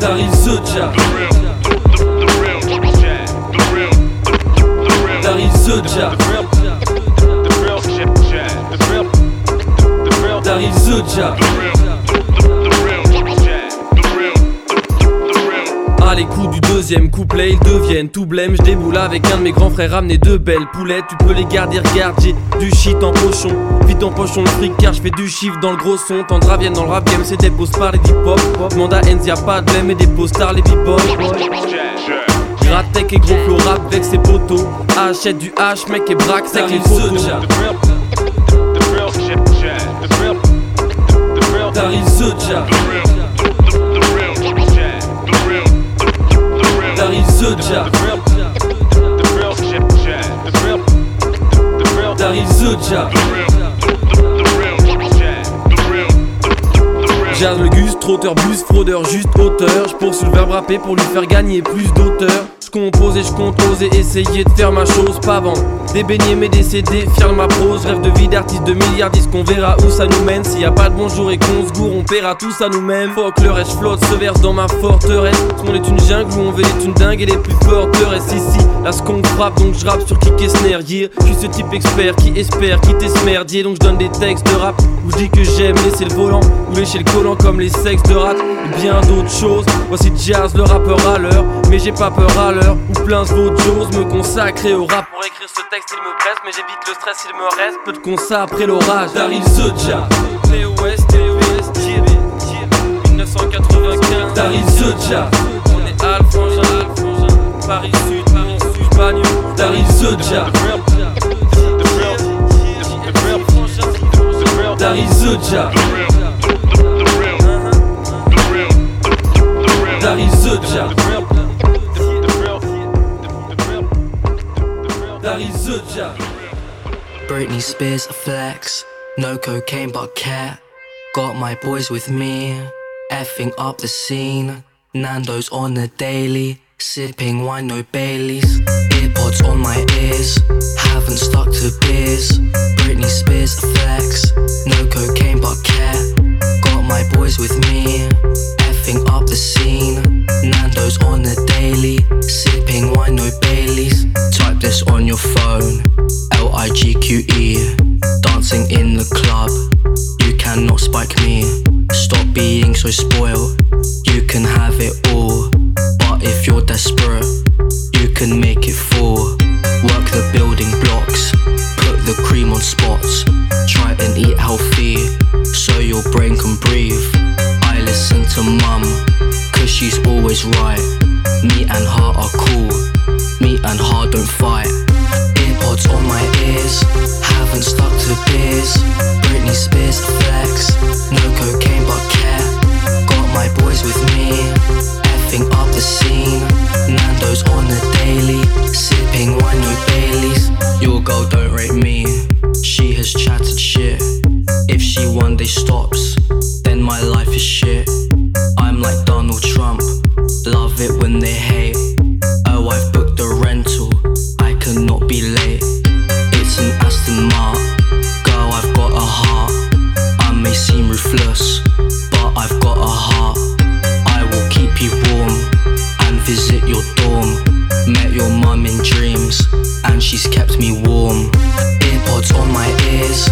Daryl the Jab Daryl the Jab Jab À l'écoute du deuxième couplet, ils deviennent tout blême. Je déboule avec un de mes grands frères, ramener deux belles poulettes. Tu peux les garder, regarde, j'ai du shit en pochon. Vite en pochon le fric, car je fais du chiffre dans le gros son. Tendra viennent dans le rap game, c'est des par les deep hop. Demande à Enz, y'a pas de blême et des postars, les b-boys. Grattec et gros flow rap avec ses potos. Achète du H, mec et braque, c'est les photos. Daryl the Jab Daryl the Jab Jazz le gus, trotteur, bus, fraudeur, juste auteur. Je poursuis le verbe rapper pour lui faire gagner plus d'auteur compose et je compte oser essayer de faire ma chose, pas vendre des beignets mais décédés, fier de ma prose, rêve de vie d'artiste de milliardiste qu'on verra où ça nous mène. S'il y a pas de bonjour et qu'on se gourre, on paiera tous à nous-mêmes. Fuck le reste, flotte, se verse dans ma forteresse. Ce monde est une jungle où on veut les tunes dingues et les plus forteresses. Ici, là ce qu'on frappe, donc je rappe sur et snare. Yeah, je suis ce type expert qui espère quitter ce merdier, donc je donne des textes de rap où je dis que j'aime laisser le volant ou lécher le collant comme les sexes de rat et bien d'autres choses. Voici Jazz, le rappeur à l'heure, mais j'ai pas peur à l'heure où plein de choses me consacrer au rap pour écrire ce texte. Il me presse, mais j'évite le stress, il me reste peu de consa après l'orage. Daryl Soja, Léo West, Léo West, 1995. Daryl Soja, on est Alphonse, Paris Sud, Paris Sud, Bagneux. Daryl Soja. Daryl Soja. Daryl Soja. Soja. Britney Spears flex, no cocaine but cat. Got my boys with me, effing up the scene. Nando's on the daily, sipping wine, no Baileys. Earpods on my ears, haven't stuck to beers. Britney Spears flex, no cocaine but cat. Got my boys with me, effing up the scene. Nando's on the daily, sipping wine, no Baileys. Type this on your phone. L I G Q E. Dancing in the club. You cannot spike me. Stop being so spoiled. You can have it all. But if you're desperate, you can make it fall. Work the building blocks. Put the cream on spots. Try and eat healthy. So your brain can breathe. To mum. Cause she's always right. Me and her are cool. Me and her don't fight. Earpods on my ears, haven't stuck to beers. Britney Spears flex, no cocaine but cat. Got my boys with me, effing up the scene. Nando's on the daily, sipping wine, no Baileys. Your girl don't rate me, she has chatted shit. If she one day stops, then my life is shit. Like Donald Trump, love it when they hate. Oh, I've booked the rental, I cannot be late. It's an Aston Martin, girl, I've got a heart. I may seem ruthless, but I've got a heart. I will keep you warm and visit your dorm. Met your mum in dreams, and she's kept me warm. Earpods on my ears,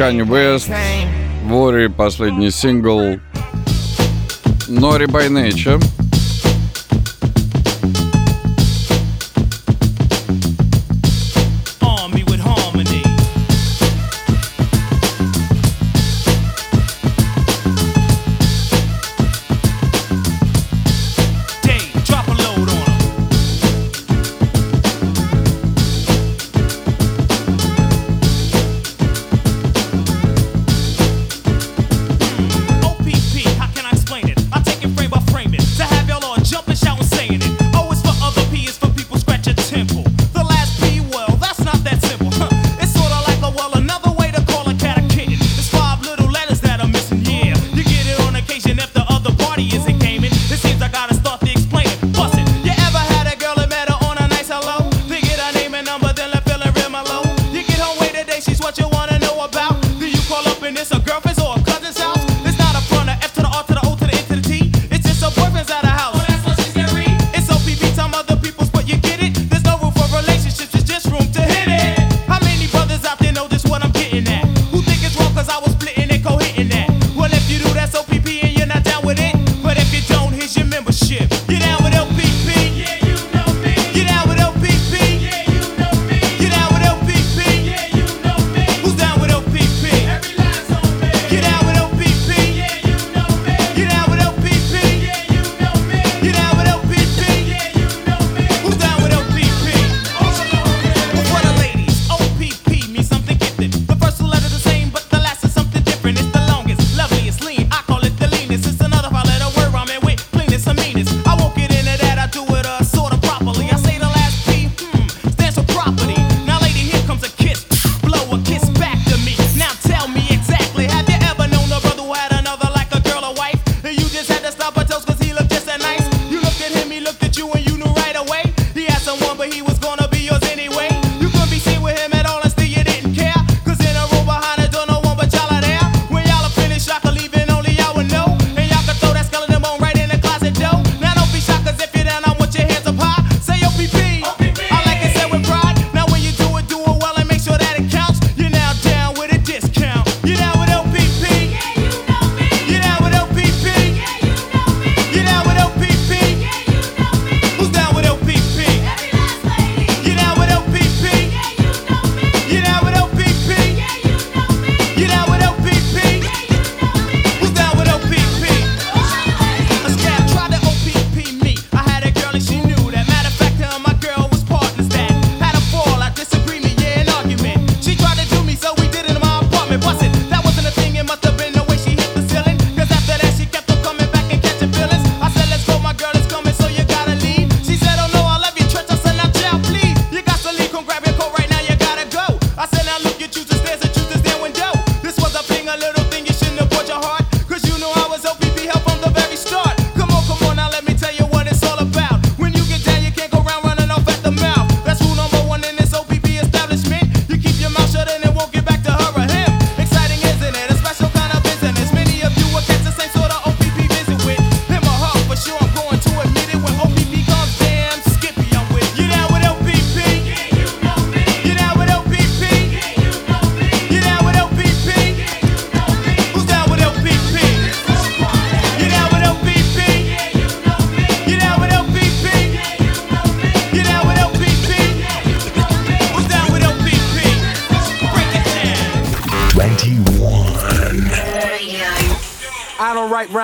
Kanye West, Worry, последний сингл, Нори by Nature.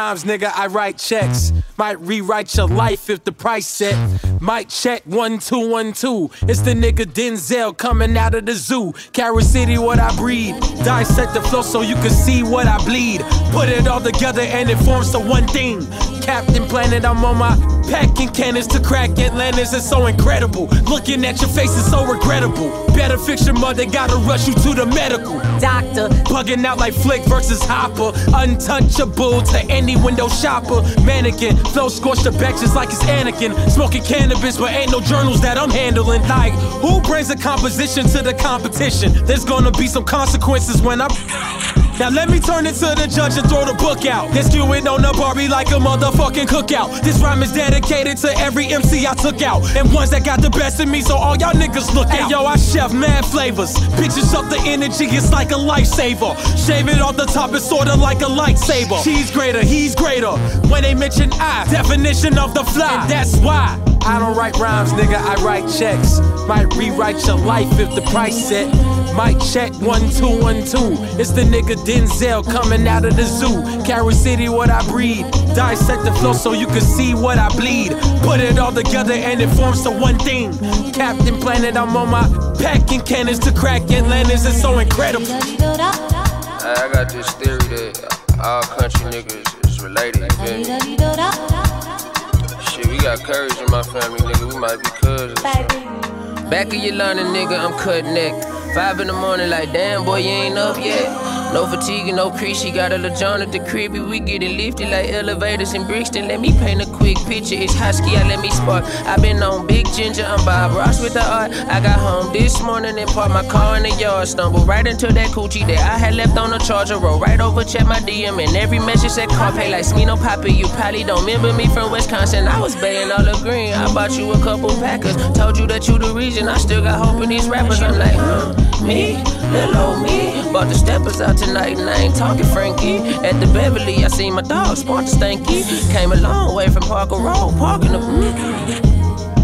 rhymes, nigga, I write checks. Might rewrite your life if the price set. Might check 1212. It's the nigga Denzel coming out of the zoo. Carol City, what I breathe. Dissect the flow so you can see what I bleed. Put it all together and it forms the one thing. Captain Planet, I'm on my packing cannons to crack Atlantis. It's so incredible. Looking at your face is so regrettable. Better fix your mother, gotta rush you to the medical. Doctor, bugging out like Flik versus Hopper. Untouchable to any window shopper. Mannequin, flow scorched the benches like it's Anakin. Smoking cannabis, but ain't no journals that I'm handling. Like, who brings a composition to the competition? There's gonna be some consequences is when I. Now let me turn it to the judge and throw the book out. This skewing on the Barbie like a motherfucking cookout. This rhyme is dedicated to every MC I took out. And ones that got the best in me, so all y'all niggas look out. Hey, yo, I chef mad flavors. Pictures up the energy, it's like a lifesaver. Shave it off the top, it's sorta like a lightsaber. She's greater, he's greater. When they mention I, definition of the fly. And that's why. I don't write rhymes, nigga, I write checks. Might rewrite your life if the price set. Might check one, two, one, two. It's the nigga Denzel coming out of the zoo. Carol City, what I breed. Dissect the flow so you can see what I bleed. Put it all together and it forms to one thing. Captain Planet, I'm on my packing cannons to crack Atlantis. It's so incredible. I got this theory that all country niggas is related. Got courage in my family, nigga. We might be cousins. Back of your line, nigga, I'm cut neck. Five in the morning, like, damn, boy, you ain't up yet. No fatigue no crease, she got a LeJohn at the crib. We getting lifted like elevators in Brixton. Let me paint a quick picture. It's husky, I let me spark. i been on Big Ginger, I'm Bob Ross with the art. I got home this morning and parked my car in the yard. Stumbled right into that coochie that I had left on the charger. Roll right over, check my DM, and every message said car pay like Smino Poppy. You probably don't remember me from Wisconsin. I was baying all the green. I bought you a couple Packers. Told you that you the reason. I still got hope in these rappers. I'm like, huh, me, little old me. Bought the steppers out tonight, and I ain't talking Frankie. At the Beverly, I seen my dog, Sparta Stanky. Came a long way from Parker Road, parking the.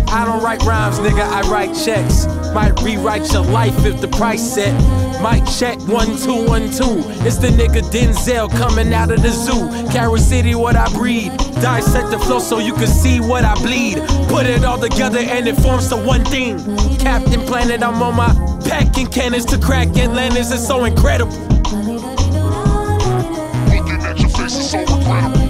I don't write rhymes, nigga, I write checks. Might rewrite your life if the price set. Might check one, two, one, two. It's the nigga Denzel coming out of the zoo. Carol City, what I breed. Dissect the flow so you can see what I bleed. Put it all together and it forms to one thing. Captain Planet, I'm on my packing cannons to crack Atlantis. It's so incredible. Looking at your face is so incredible.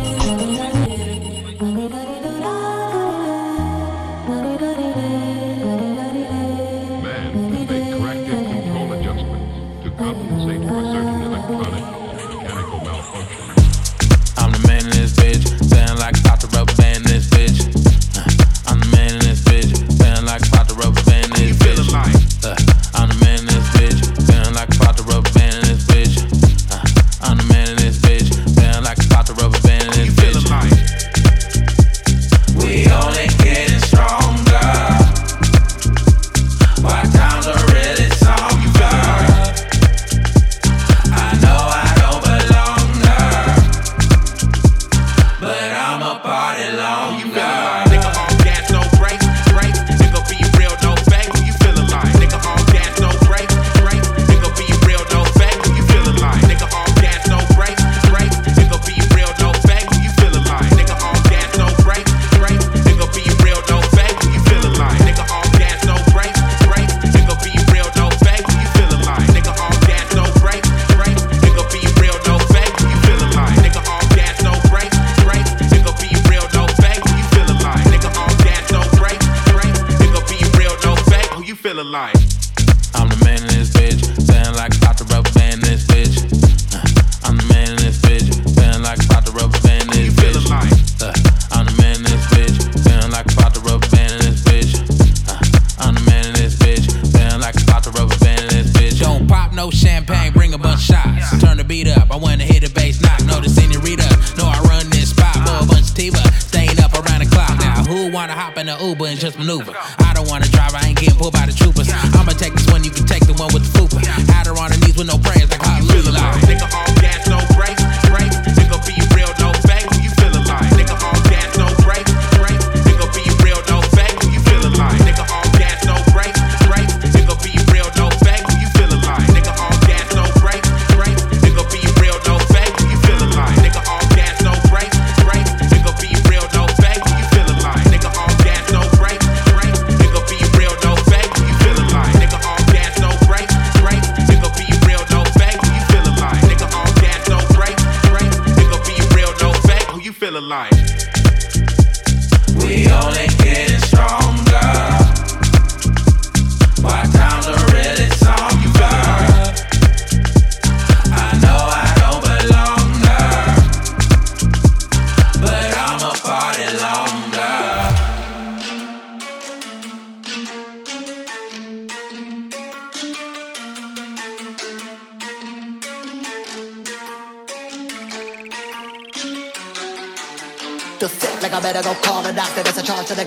Uber and just maneuver. I don't wanna drive, I ain't getting pulled by the troopers. I'ma take this one, you can take the one with the pooper. Had her on her knees with no prayers. Like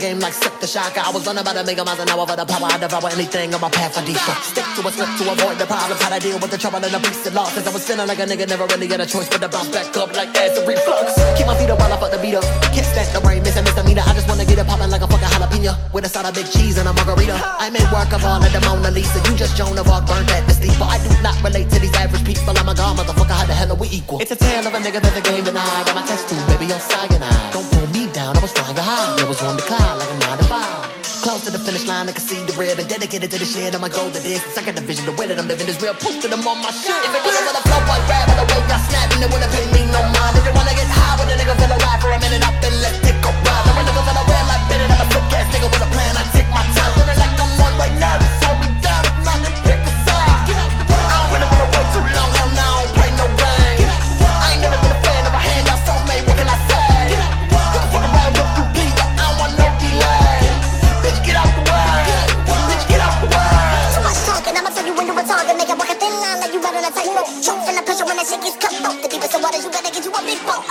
game, like sick the shocker. I was on about a mega miles an hour for the power. I devour anything on my path for deeper. Stick to a slip to avoid the problems. How to deal with the trouble and the beast of losses. I was feeling like a nigga never really had a choice but to bounce back up like acid reflux. Keep my feet up while I fuck the beat up. Can't stand the brain, missing misdemeanor. I just wanna get it popping like a fucking with a side of big cheese and a margarita. I made work of all of the Mona Lisa. You just Joan of Arc, burned at the but I do not relate to these average people. I'm a god, motherfucker. How the hell are we equal? It's a tale of a nigga that the game denied. Got my test tube, baby, on cyanide. Don't pull me down, I was flying high. I was on the cloud like a nine to five. Close to the finish line, I can see the red and dedicated to the shit. I'm a goal to this. Second division, the way that I'm living is real. Proof that I'm on my shit. If it wasn't for the flow like rap, the way y'all snapping, it wouldn't pay me no mind. If you wanna get high with a nigga, feel alive for a minute, up then let's take a ride. I'm a nigga feel red like Bennett, I'm a sick ass nigga with a plan. I take my time, feeling like I'm on right now. Choke from the pressure when that shit gets cut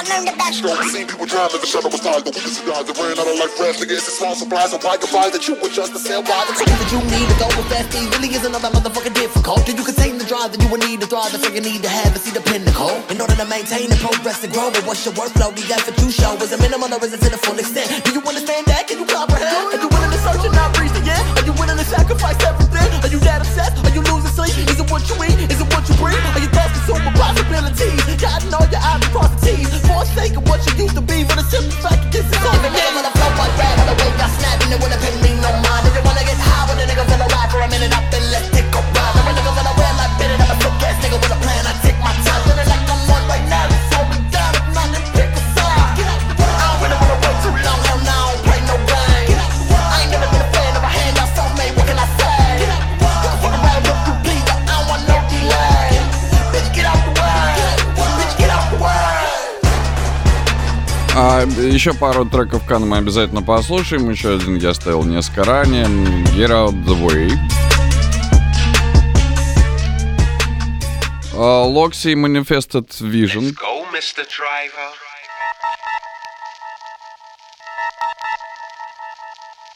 learned back. Strong, we seen people in the shadow was tired, but we can see guys that ran out of life fast. Nigga, it's small supply, so why find that you would just to sell why The that you need to go with fast speed really isn't all that motherfucking difficult. Do you contain the drive that you would need to thrive? That's all you need to have to see the pinnacle. In order to maintain and progress and grow, but what's your workflow? The effort you show is a minimum or is it to the full extent? Do you understand that? Can you comprehend? Are you willing to search and not reach the end? Are you willing to sacrifice everything? Are you that obsessed? Are you losing sleep? Is it what you eat? Is it what you breathe? Are you thoughts consuming possibilities? Gotta know your eyes the T's. Forsake of what you used to be, but a simple fact it gets it's on the name of the flow like rap. The way y'all snapping, it wouldn't pay me no mind. If you wanna get high with a nigga, feel alive for a minute, up then let's take a ride. A nigga feel red like Bennett, I'm a sick ass nigga with a plan. I take А еще пару треков Кана мы обязательно послушаем. Еще один я ставил несколько ранее. Get Out The Way. А, Локси Manifested Vision. Go, Mr. Driver.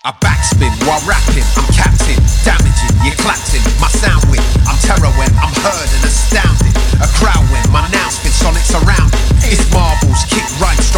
I backspin while rapping, I'm captain, damaging, you're clapping, my sound win, I'm terror when I'm heard and astounded. A crowd when my now spin sonics around it. It's marbles, kick rhymes strong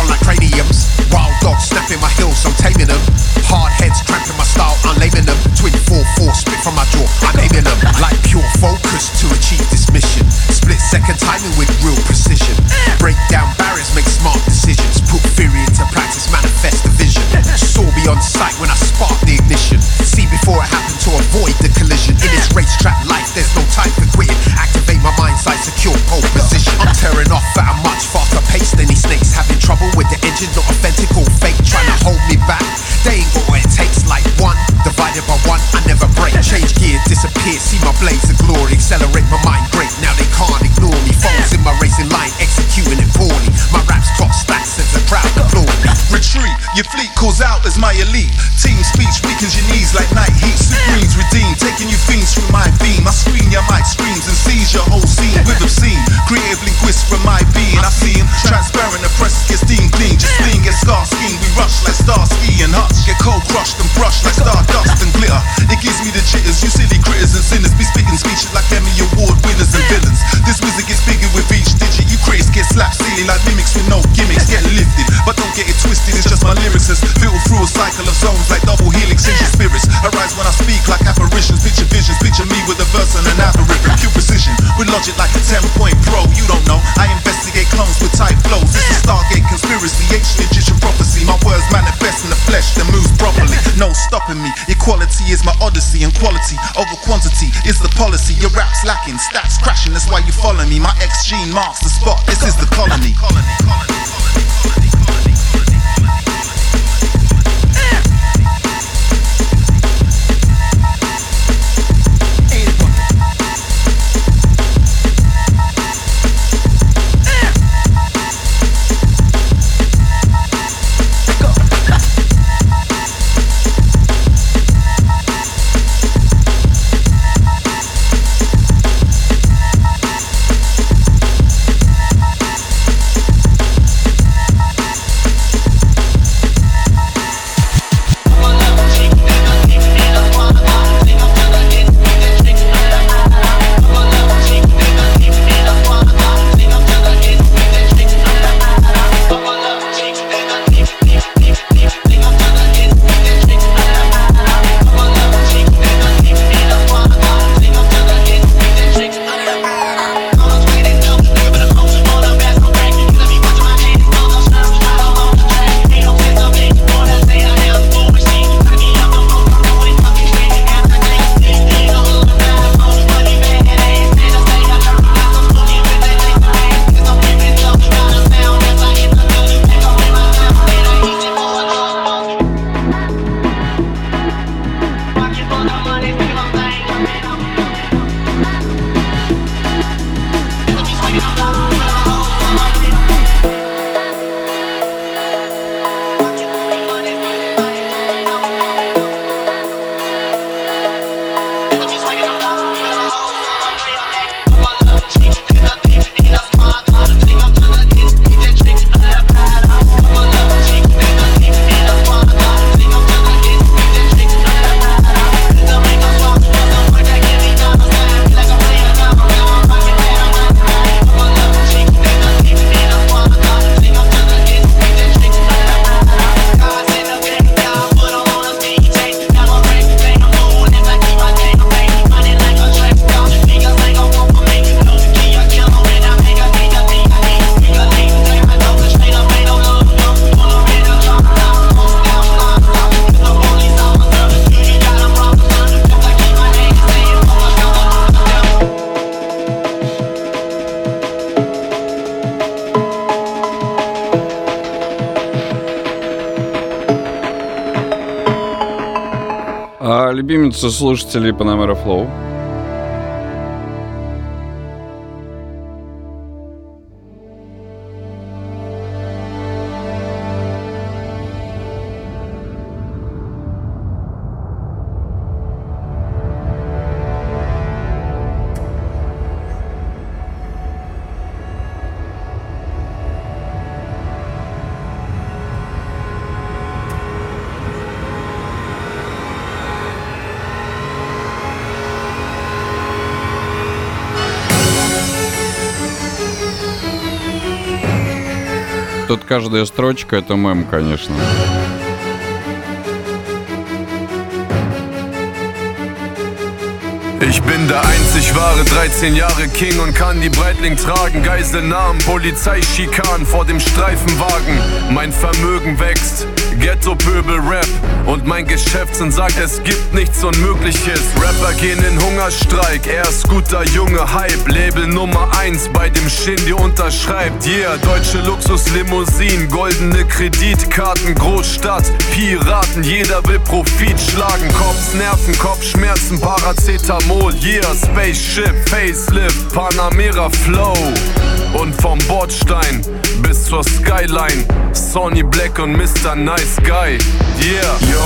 слушателей Панамера Флоу. Каждая строчка это мем, конечно. Ich bin der einzig wahre 13 Jahre King und kann die Breitling tragen. Geiselnamen, Polizeischikanen vor dem Streifenwagen. Mein Vermögen wächst, Ghetto-Pöbel Rap und mein Geschäftssinn sagt, es gibt nichts Unmögliches. Rapper gehen in Hungerstreik, er ist guter Junge, Hype. Label Nummer 1 bei dem Shindy unterschreibt. Yeah, deutsche Luxuslimousinen, goldene Kreditkarten, Großstadt, Piraten, jeder will Profit schlagen. Kopfsnerven, Kopfschmerzen, Paracetamol. Yeah, Spaceship, Facelift, Panamera Flow. Und vom Bordstein bis zur Skyline, Sonny Black und Mr. Nice Guy. Yeah, yo,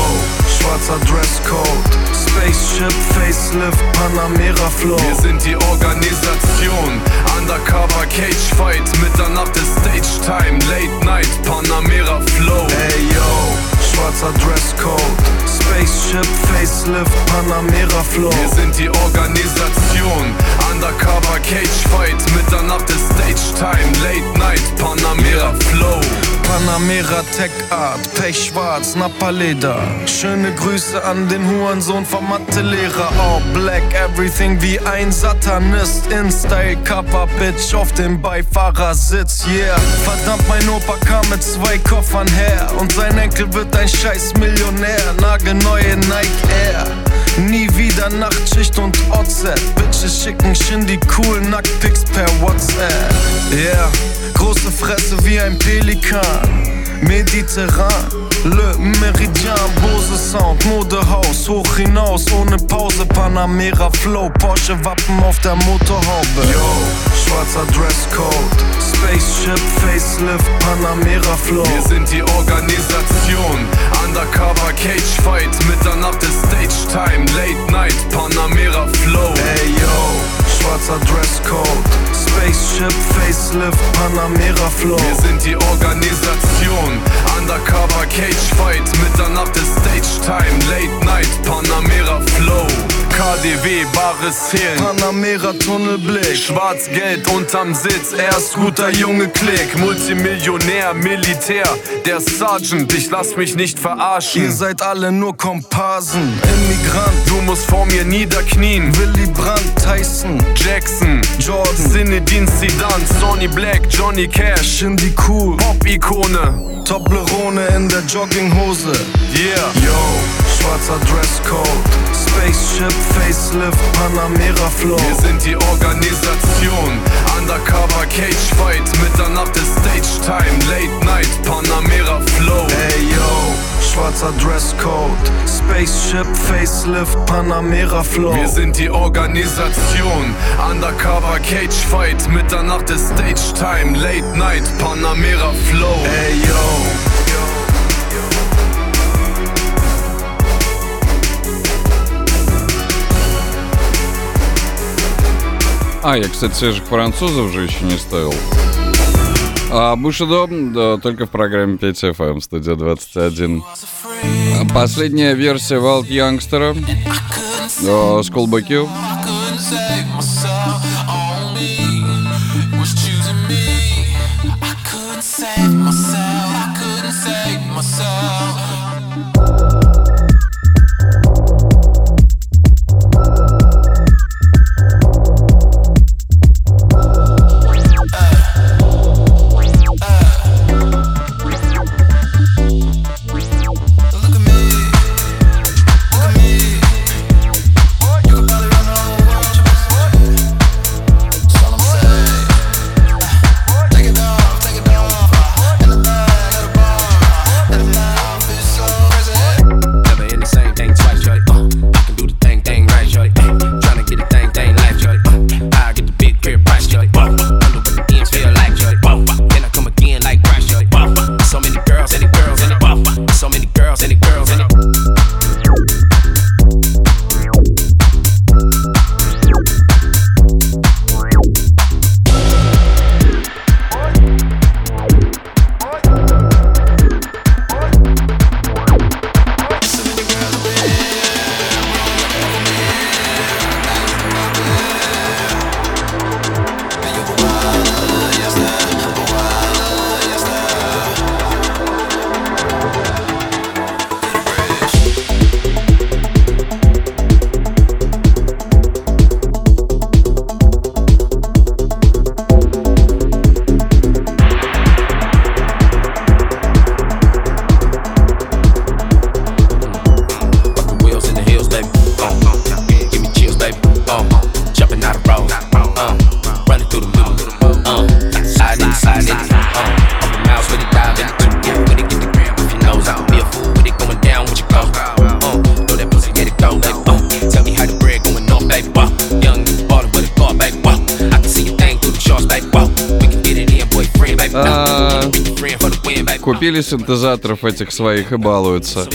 schwarzer Dresscode, Spaceship, Facelift, Panamera Flow. Wir sind die Organisation, Undercover Cage Fight, Mitternacht ist Stage Time, Late Night, Panamera Flow. Hey yo, schwarzer Dresscode, Spaceship, Facelift, Panamera Flow. Wir sind die Organisation, Undercover Cage Fight, Mitternacht ist Stage Time, Late Night, Panamera Flow. Panamera Tech Art, Pechschwarz, Napaleder. Schöne Grüße an den Hurensohn vom Mathelehrer. All black, everything wie ein Satanist. In Style, Cover, Bitch auf dem Beifahrersitz, yeah. Verdammt, mein Opa kam mit zwei Koffern her. Und sein Enkel wird ein scheiß Millionär. Nagelneue Nike Air. Nie wieder Nachtschicht und OZ. Bitches schicken Shindy cool Nacktpics per WhatsApp. Yeah, große Fresse wie ein Pelikan. Mediterran, Le Meridian, Bose Sound, Modehaus, hoch hinaus, ohne Pause, Panamera Flow, Porsche Wappen auf der Motorhaube. Yo, schwarzer Dresscode, Spaceship, Facelift, Panamera Flow. Wir sind die Organisation, Undercover Cage Fight, Mitternacht ist Stage Time, Late Night, Panamera Flow. Hey yo, schwarzer Dresscode, Spaceship, Facelift, Panamera Flow. Wir sind die Organisation, Undercover Cage Fight, Mitternacht ist Stage Time, Late Night, Panamera Flow. KDW, bares Zählen. Panamera Tunnelblick. Schwarz-Geld unterm Sitz, er ist guter Junge Klick. Multimillionär, Militär, der Sergeant, ich lass mich nicht verarschen. Ihr seid alle nur Komparsen, Immigrant. Du musst vor mir niederknien. Willy Brandt, Tyson, Jackson, Jordan, Zinedine Zidane, Sonny Black, Johnny Cash, Shindy Cool, Pop-Ikone. Toblerone in der Jogginghose. Yeah, yo, schwarzer Dresscode, Spaceship, Facelift, Panamera Flow. Wir sind die Organisation, Undercover Cage Fight, Mitternacht ist Stage Time, Late Night, Panamera Flow. Hey yo, schwarzer Dresscode, Spaceship, Facelift, Panamera Flow. Wir sind die Organisation, Undercover Cage Fight, Mitternacht ist Stage Time, Late Night, Panamera Flow. Hey yo. А, я, кстати, свежих французов же еще не ставил. А Бушидо да, только в программе 5 FM, студия 21. А Последняя версия Валт Янгстера, Schoolboy Q. купили синтезаторов этих своих и балуются.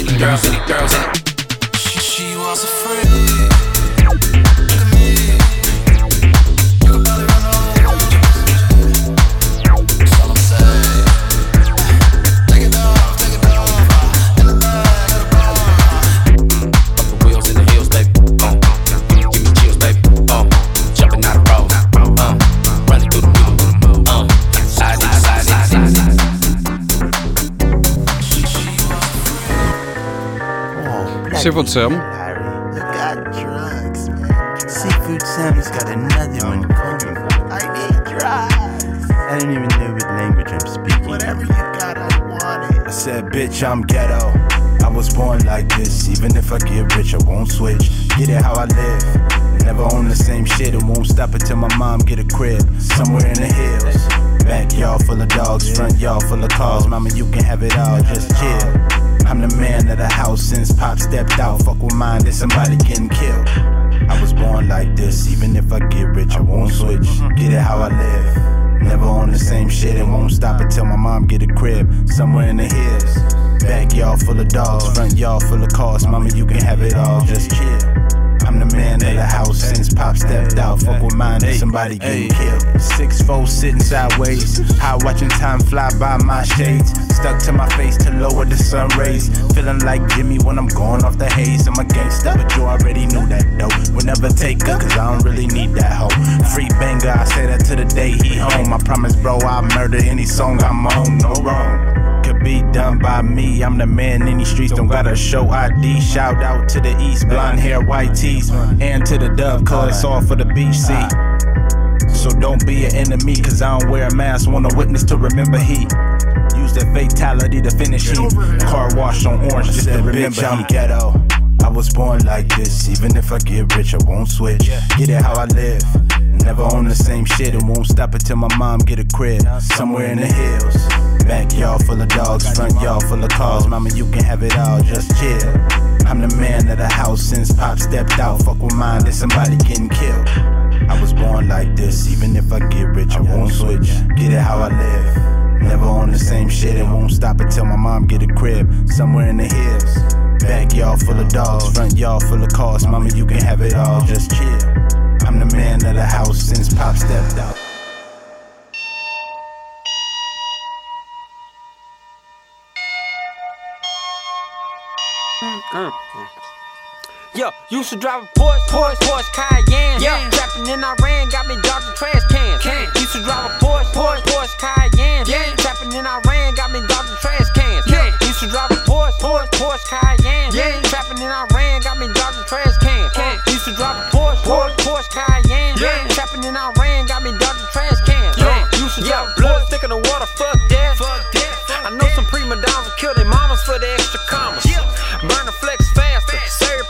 Seafood Sam. Seafood Sam's got another one coming. I need drugs. I don't even know what language I'm speaking. Whatever you got, I want it. I said, bitch, I'm ghetto. I was born like this. Even if I get rich, I won't switch. Get it how I live. Never own the same shit. and won't stop until my mom get a crib. Somewhere in the hills. Backyard full of dogs, front yard full of cars. Mama, you can have it all. Just chill. I'm the man of the house since Pop stepped out. Fuck with mine, there's somebody getting killed. I was born like this, even if I get rich, I won't switch. Get it how I live. Never on the same shit, it won't stop until my mom get a crib somewhere in the hills. Backyard full of dogs, front yard full of cars. Mama, you can have it all, just chill. I'm the man of the house since Pop stepped out. Fuck with mine, hey, somebody getting killed. Six four sitting sideways, high watching time fly by my shades. Stuck to my face to lower the sun rays. Feeling like Jimmy when I'm going off the haze. I'm a gangster, but you already knew that though. We'll never take her, cause I don't really need that hoe. Free banger, I say that to the day he home. I promise, bro, I'll murder any song I'm on, no wrong could be done by me. I'm the man in these streets, don't gotta show ID. Shout out to the East, blonde hair, white tees, and to the dove, cause it's all for the beach. So don't be an enemy, cause I don't wear a mask. Want a witness to remember he used a fatality to finish he. Car wash on orange just to remember I'm ghetto. I was born like this, even if I get rich, I won't switch. Get it how I live. Never on the same shit, it won't stop until my mom get a crib somewhere in the hills. Backyard full of dogs, front yard full of cars. Mama, you can have it all, just chill. I'm the man of the house since Pop stepped out. Fuck with mine, there's somebody getting killed. I was born like this, even if I get rich, I won't switch. Get it how I live. Never on the same shit, it won't stop until my mom get a crib somewhere in the hills. Backyard full of dogs, front yard full of cars. Mama, you can have it all, just chill. I'm the man of the house since Pop stepped out. Mm. Yo, used to drive a Porsche, Porsche, Porsche Cayenne. Yeah, trapping in Iran, got me dodging trash cans. Can. Used to drive a Porsche, Porsche, Porsche Cayenne. Yeah, trapping in Iran, got me dodging trash cans. Yeah, used to drive a Porsche, Porsche, Porsche Cayenne. Yeah, trapping in Iran, got me dodging trash cans. Can. Used to drive a Porsche, Porsche, Porsche Cayenne. Yeah, trapping in Iran, got me dodging trash cans. Yeah, used to drive blood thick in the water, fuck that. Fuck that. I know some prima donnas will kill their mamas for the extra commas.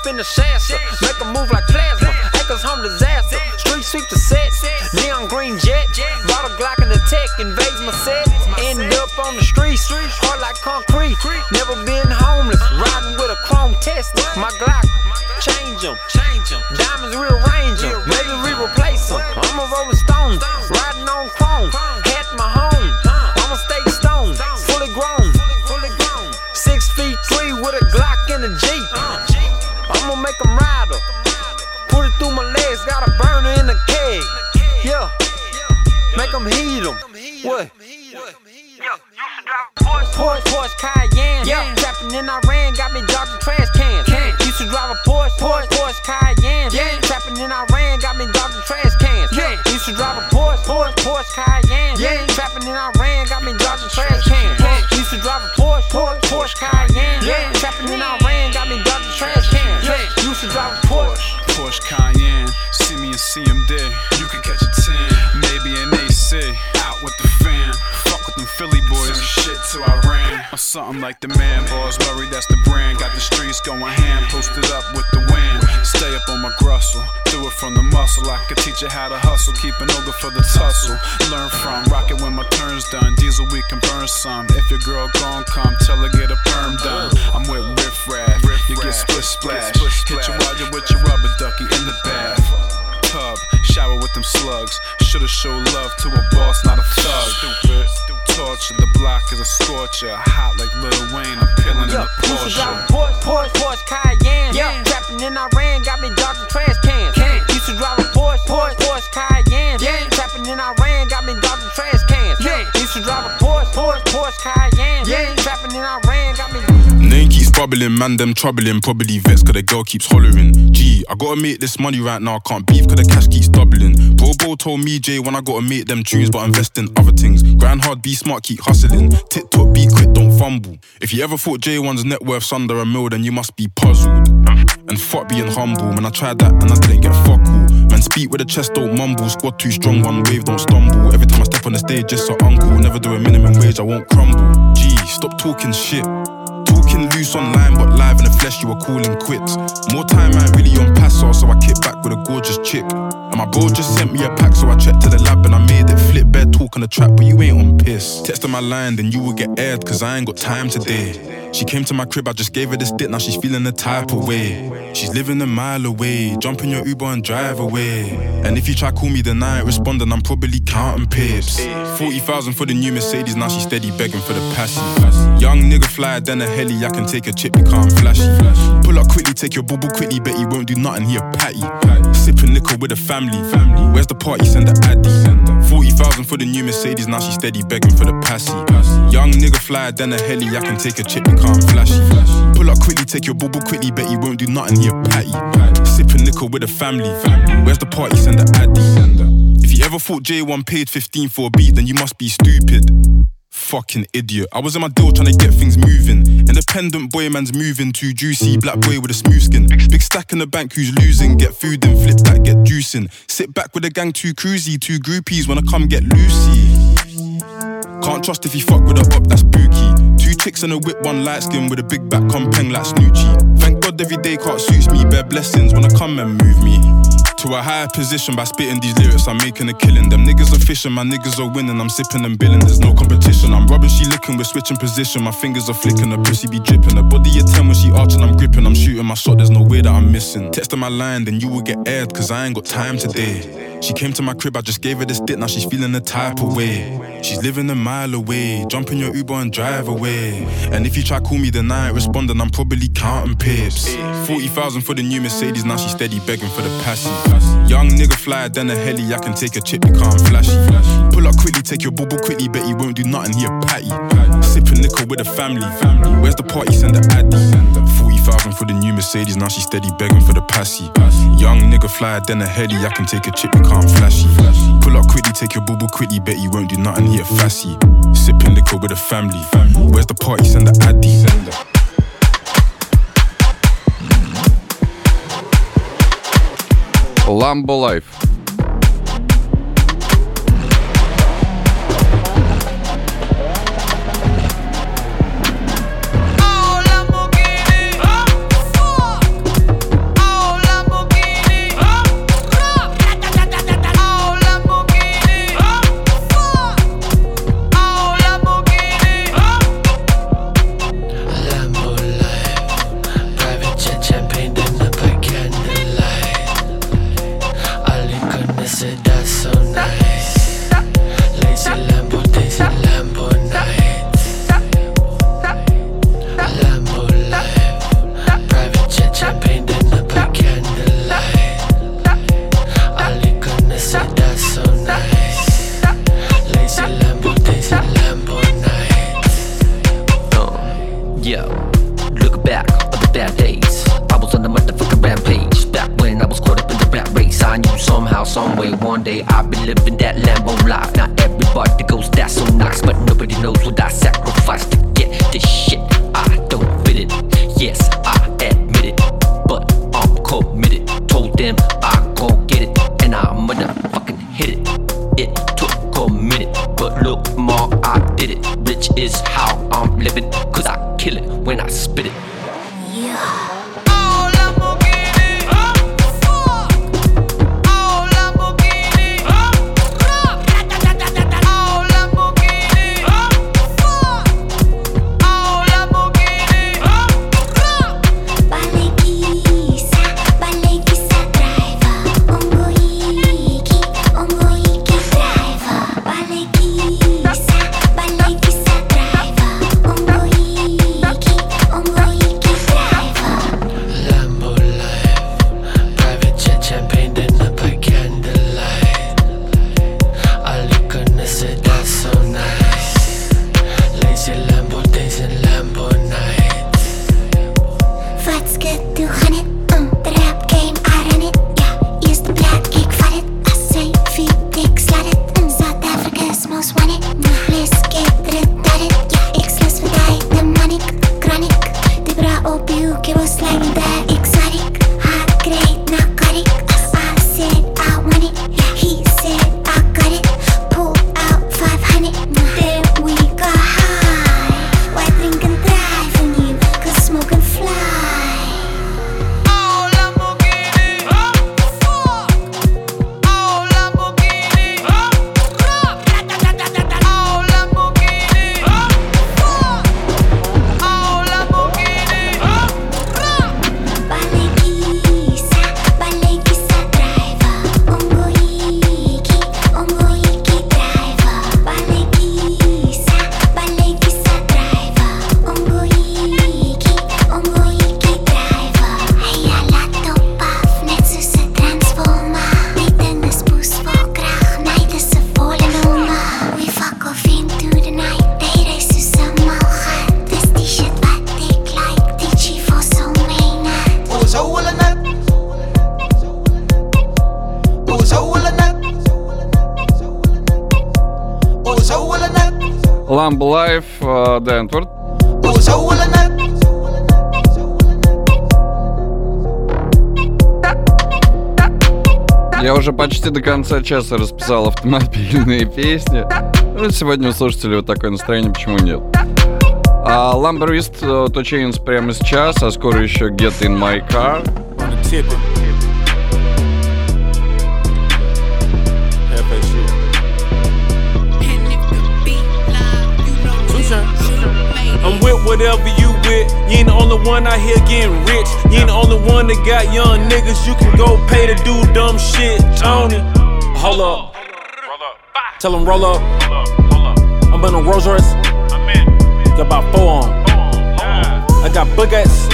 Burn the flex faster, in the shasta. Make a move like plasma, Echoes home disaster. Street sweep the set, neon green jet. Bottle Glock in the tech, invades my set. End up on the streets, hard like concrete. Never been homeless, riding with a chrome test. My Glock, change them. change them. Diamonds rearrange them, maybe we replace them. I'm a rolling stone, riding on chrome. Had my home, I'ma stay stone, fully grown. Six feet three with a Glock in a Jeep. I'ma make them ride her. Put it through my legs, got a burner in the keg. Yeah, make them heat them. What? Porsche, Porsche Cayenne. Yeah, trapping in Iran, got me dodging trash cans. Can. Used to drive a Porsche, Porsche, Porsche Cayenne. Yeah, trapping in Iran, got me dodging trash cans. Yeah, used to drive a Porsche, Porsche, Porsche Cayenne. Yeah, trapping in Iran, got me dodging trash cans. Yeah, used to drive a Porsche, Porsche, Porsche Cayenne. Yeah, CMD. You can catch a 10, maybe an AC. Out with the fam, fuck with them Philly boys. Some Shit to Iran, or something like the man. Boss worry that's the brand. Got the streets going ham, posted up with the wind. Stay up on my grustle, do it from the muscle. I could teach you how to hustle, keep an older for the tussle. Learn from, rock it when my turn's done. Diesel, we can burn some. If your girl gon' come, tell her get a perm done. Oh. I'm with Riff Raff, you get split splash. Hit you while you're with your rubber ducky in the bath. Tub, shower with them slugs. Should've showed love to a boss, not a thug. Stupid. torture. The block is a scorcher. Hot like Lil Wayne. I'm killing in Yo, a used to drive Porsche. a Porsche, Porsche, Porsche, Cayenne. Yeah. Trapping in Iran, got me dodging trash cans. Can. Used to drive a Porsche, Porsche, Porsche, Cayenne. Yeah. Trapping in Iran, got me dodging trash cans. Yeah. Used to drive a Porsche, Porsche, Porsche, Cayenne. Yeah. Trapping in Iran, got me. Bubbling, man, them troubling. Probably vexed cause the girl keeps hollering. Gee, I gotta make this money right now, can't beef cause the cash keeps doubling. Bro, bro told me, Jay, when I gotta make them tunes, but invest in other things. Grind hard, be smart, keep hustling. TikTok, be quick, don't fumble. If you ever thought J1's net worth's under a mil, then you must be puzzled. And fuck being humble, man, I tried that and I didn't get fuck all. Man, speak with the chest, don't mumble. Squad too strong, one wave, don't stumble. Every time I step on the stage, just so uncle. Never do a minimum wage, I won't crumble. Gee, stop talking shit. Talking loose online, but live in the flesh, you were calling quits. More time, I ain't really on passer, so I kick back with a gorgeous chick. And my bro just sent me a pack, so I checked to the lab and I made it flip. Bed talk on the trap, but you ain't on piss. Text on my line, then you will get aired, cause I ain't got time today. She came to my crib, I just gave her this dick, now she's feeling the type of way. She's living a mile away, jump in your Uber and drive away. And if you try call me, then I ain't responding, I'm probably counting pips. 40,000 for the new Mercedes, now she's steady begging for the passy. Young nigga fly, then a heli, I can take a chip, you can't flashy. Pull up quickly, take your bubble quickly, bet he won't do nothing, he a patty. Sipping liquor with the family. Where's the party? Send the addy. 40,000 for the new Mercedes, now she's steady begging for the passy. Young nigga fly, then a heli, I can take a chip, you can't flashy. Pull up quickly, take your bubble quickly, bet you won't do nothing, he a patty. Sipping liquor with the family. Where's the party? Send the addy. If you ever thought J1 paid 15 for a beat, then you must be stupid. Fucking idiot. I was in my deal trying to get things moving. Independent boy, man's moving. Too juicy. Black boy with a smooth skin. Big stack in the bank who's losing. Get food in, flip that, get juicing. Sit back with the gang, too cruisy. Two groupies wanna come get Lucy. Can't trust if you fuck with a up, that's spooky. Two chicks in a whip, one light skin with a big back, come peng like Snoochie. Thank God every day can't suits me, bare blessings wanna come and move me. To a higher position by spitting these lyrics, I'm making a killing. Them niggas are fishing, my niggas are winning. I'm sipping and billing, there's no competition. I'm rubbing, she licking, we're switching position. My fingers are flicking, her pussy be dripping. Her body a 10 when she arching, I'm gripping. I'm shooting my shot, there's no way that I'm missing. Text on my line, then you will get aired, cause I ain't got time today. She came to my crib, I just gave her this dick, now she's feeling the type of way. She's living a mile away, jump in your Uber and drive away. And if you try call me, then I ain't responding, I'm probably counting pips. 40,000 for the new Mercedes, now she's steady begging for the passy. Young nigga fly, then a heli, I can take a chip, you can't flashy. Pull up quickly, take your bubble quickly, bet he won't do nothing, he a patty. Sipping liquor with the family. Where's the party? Send the addy. 40,000 for the new Mercedes, now she's steady begging for the passy. Young nigga fly, then a heli, I can take a chip, you can't flashy. Pull up quickly, take your bubble quickly, bet he won't do nothing, he a fassy. Sipping liquor with the family. Where's the party? Send the addy. Lambo Life. I knew somehow, someway, one day I'd be living that Lambo life. Not everybody goes that so nice, but nobody knows what I sacrificed to get this shit. I don't fit it. Yes, I admit it, but I'm committed. Told them I gon' get it, and I motherfucking hit it. It took a minute, but look, ma, I did it. Rich is how I'm living, cause I kill it when I spit it. Конца часа расписал автомобильные песни. Ну, сегодня у слушателей вот такое настроение, почему нет? А uh, to Chains прямо сейчас, а скоро еще Get In My Car. I'm with whatever you with. You ain't the only one out here getting rich. You ain't the only one that got young niggas. You can go pay to do dumb shit. Tony, hold up. Tell him roll up. I'm in a Rolls Royce. Got about four on. I got buckets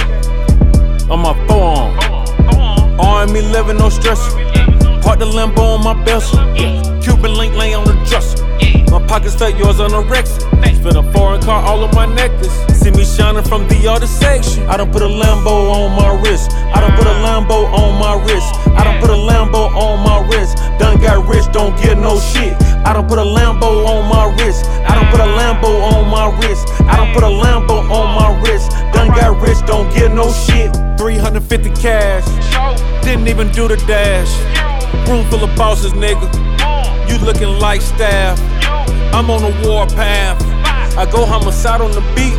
on my forearm. Arm me living no stress. Park the limbo on my belt. Cuban link lay on the dresser. My pockets fat, yours on the Rex. Spent a foreign car all on my necklace. See me shining from the other section. I don't put a Lambo on my wrist. I don't put a Lambo on my wrist. I don't put a Lambo on my wrist. Done got rich, don't get no shit. I don't put a Lambo on my wrist. I don't put a Lambo on my wrist. I don't put a Lambo on my wrist. Done got rich, don't get no shit. 350 cash. Didn't even do the dash. Room full of bosses, nigga. You looking like staff. I'm on a war path. I go homicide on the beat.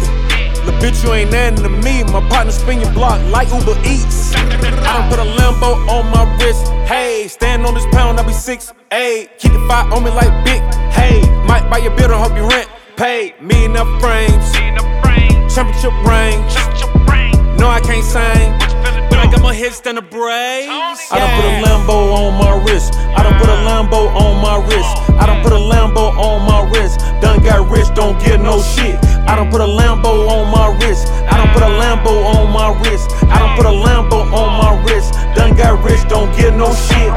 The bitch, you ain't nothing to me. My partner spin your block like Uber Eats. I don't put a Lambo on my wrist. Hey, stand on this pound, I be six, eight. Keep the fire on me like big. Hey, might buy your building, hope you rent. Pay me enough frames. Championship range. No, I can't sing. But I got more hits than the Braves. I don't put a Lambo on my wrist. I don't put a Lambo on my wrist. I don't put a Lambo on my wrist. Done got rich, don't get no shit. I don't put a Lambo on my wrist. I don't put a Lambo on my wrist. I don't put a Lambo on my wrist. Done got rich, don't get no shit.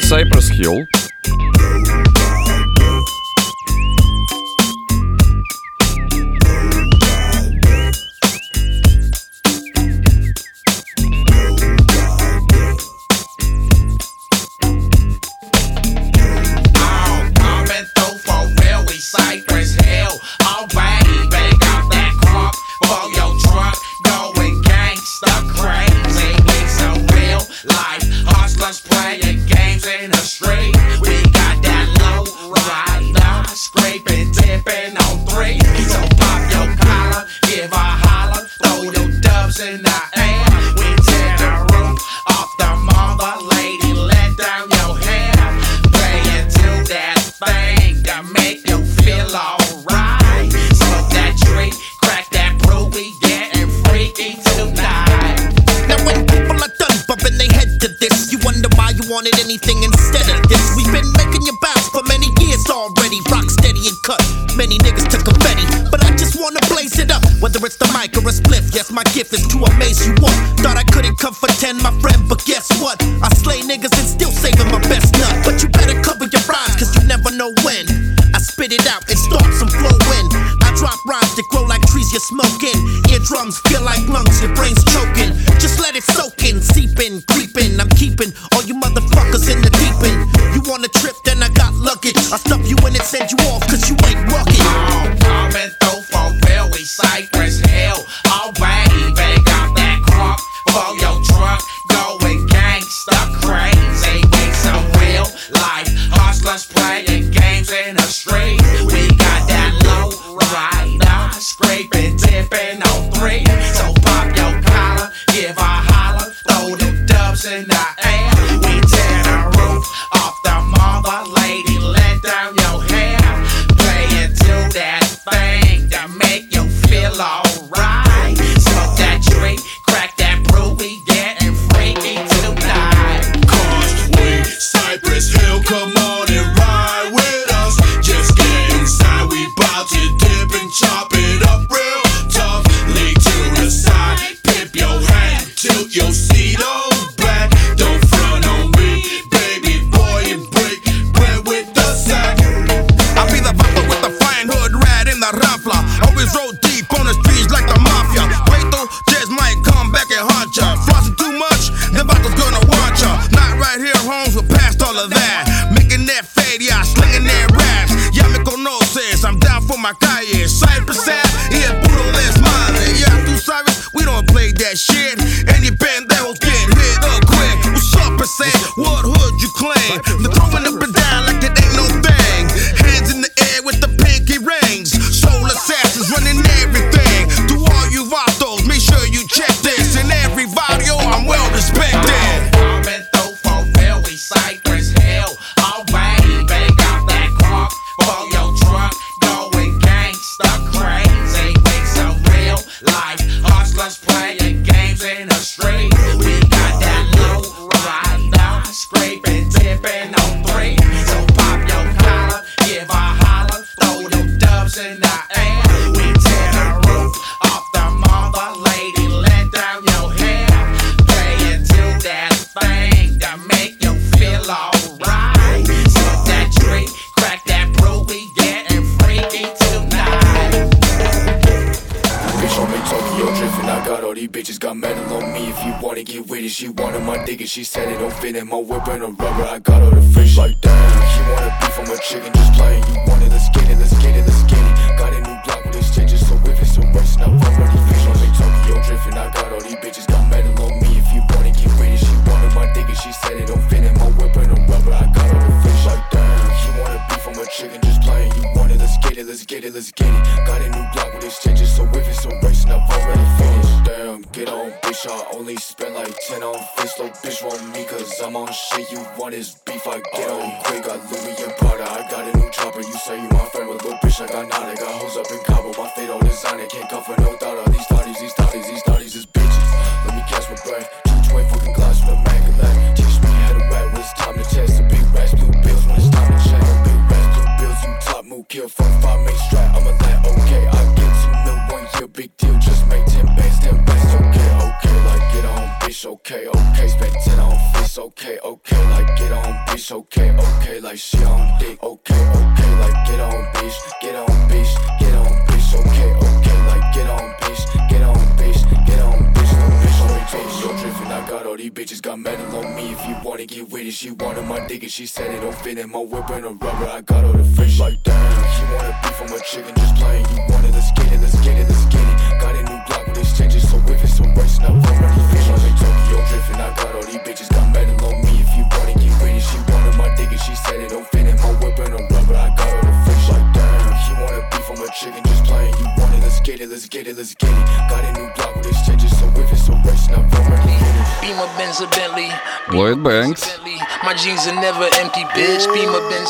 Cypress Hill.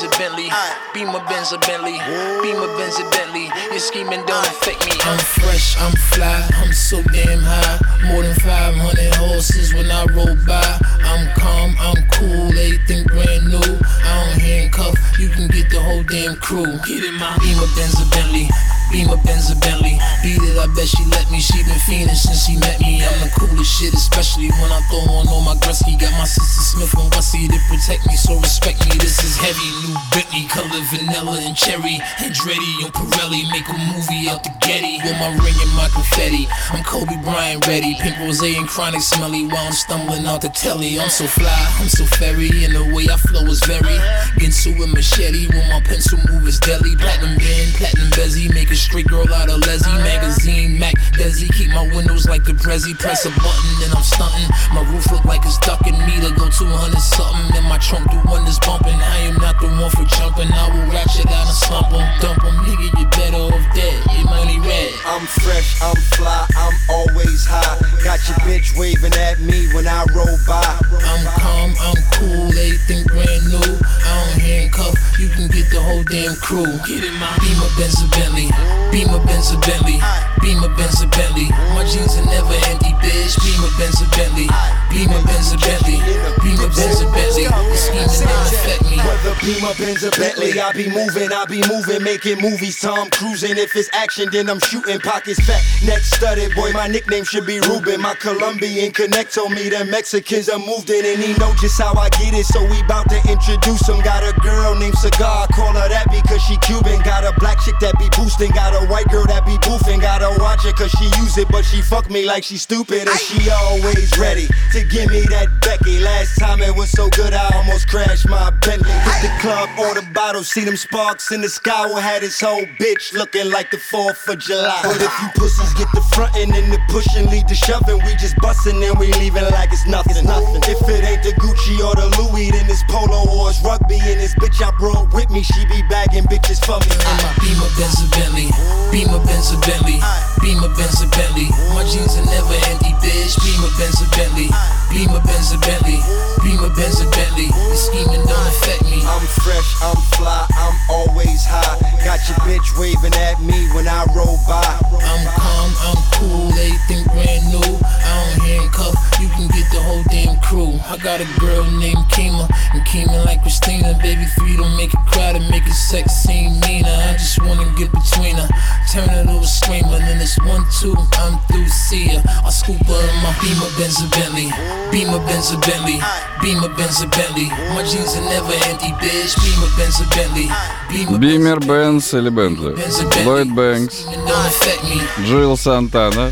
Benz, or Bentley. Beamer, Benz, or Bentley. Beamer, Benz, or Bentley. Your scheming don't affect me. I'm fresh, I'm fly, I'm so damn high. More than 500 horses when I roll by. I'm calm, I'm cool, everything brand new. I don't handcuff, you can get the whole damn crew. Get in my Beamer, Benz, or Bentley. Beamer, Benz, or Bentley. Beat it, I bet she let me. She been fiending since she met me. I'm the coolest shit, especially when I throw on all my Gretzky. Got my sister Smith and Wessie to protect me, so respect me. This is heavy, new Bentley, color vanilla and cherry. Andretti on Pirelli, make a movie out the Getty. With my ring and my confetti. I'm Kobe Bryant ready. Pink rose and chronic smelly while I'm stumbling out the telly. I'm so fly, I'm so fairy, and the way I flow is very. Ginsu with machete, when my pencil move is deadly. Platinum band, platinum bezzy, make a straight girl out of Leslie. Magazine, Mac, Desi, keep my windows like the Prezi. Press a button, and I'm stunting. My roof look like it's ducking me to go 200 something. And my trunk do wonders bumping. I am not the one for jumping. I will ratchet out and slump 'em, dump 'em. Nigga, you better off dead. Your money red. I'm fresh, I'm fly, I'm always high. Got your bitch waving at me when I roll by. I'm calm, I'm cool, everything brand new. I don't handcuff, you can get the whole damn crew. Get in my Beamer, Benz, Bentley. Beamer, Benz, Bentley. Beamer, Benz, or Bentley. My jeans are never empty, bitch. Beamer, Benz, or Bentley. Beamer, Benz, or Bentley. Beamer, Benz, or Bentley. The scheming don't affect me. Whether Beamer, Benz, or Bentley, I be moving, I be moving, making movies. Tom cruising. If it's action, then I'm shooting. Pockets fat, neck studded. Boy, my nickname should be Ruben. My Colombian connect told me the Mexicans are moved in, and he know just how I get it. So we bout to introduce him. Got a girl named Cigar, call her that because she Cuban. Got a black chick that be boosting. Got a white girl that be boofing. Gotta watch it cause she use it, but she fuck me like she stupid. And she always ready to give me that Becky. Last time it was so good, I almost crashed my Bentley. Hit the club, order bottles, see them sparks in the sky. We had his whole bitch looking like the 4th of July. But if you pussies get the frontin' and the pushing, lead the shoving, we just bustin' and we leaving like it's nothing. nothing. If it ain't the Gucci or the Louis, then it's polo or it's rugby. And this bitch I brought with me, she be bagging bitches for me. Beamer, Benz, Bentley. Beamer, Benz, Bentley. Beamer, Benz, and Bentley. My jeans are never empty, bitch. Beamer, Benz, and Bentley. Beamer, Benz, and Bentley. Beamer, Benz, and Bentley. The scheming don't affect me. I'm fresh, I'm fly, I'm always high. Got your bitch waving at me when I roll by. I'm calm, I'm cool, everything I got a girl named Kima, and Kima like Christina. Baby three don't make it cry to make it sex seem meaner. I just wanna get between her, turn her to a screamer. Then it's one, two, I'm through, see her. I scoop her in my Beamer, Benz, and Bentley. Beamer, Benz, and Bentley. Beamer, Benz, and Bentley. My jeans are never empty, bitch. Beamer, Benz, and Bentley. Beamer, Бимер, Бенц или Бентли? Ллойд Бэнкс, don't affect me. Джилл Сантана.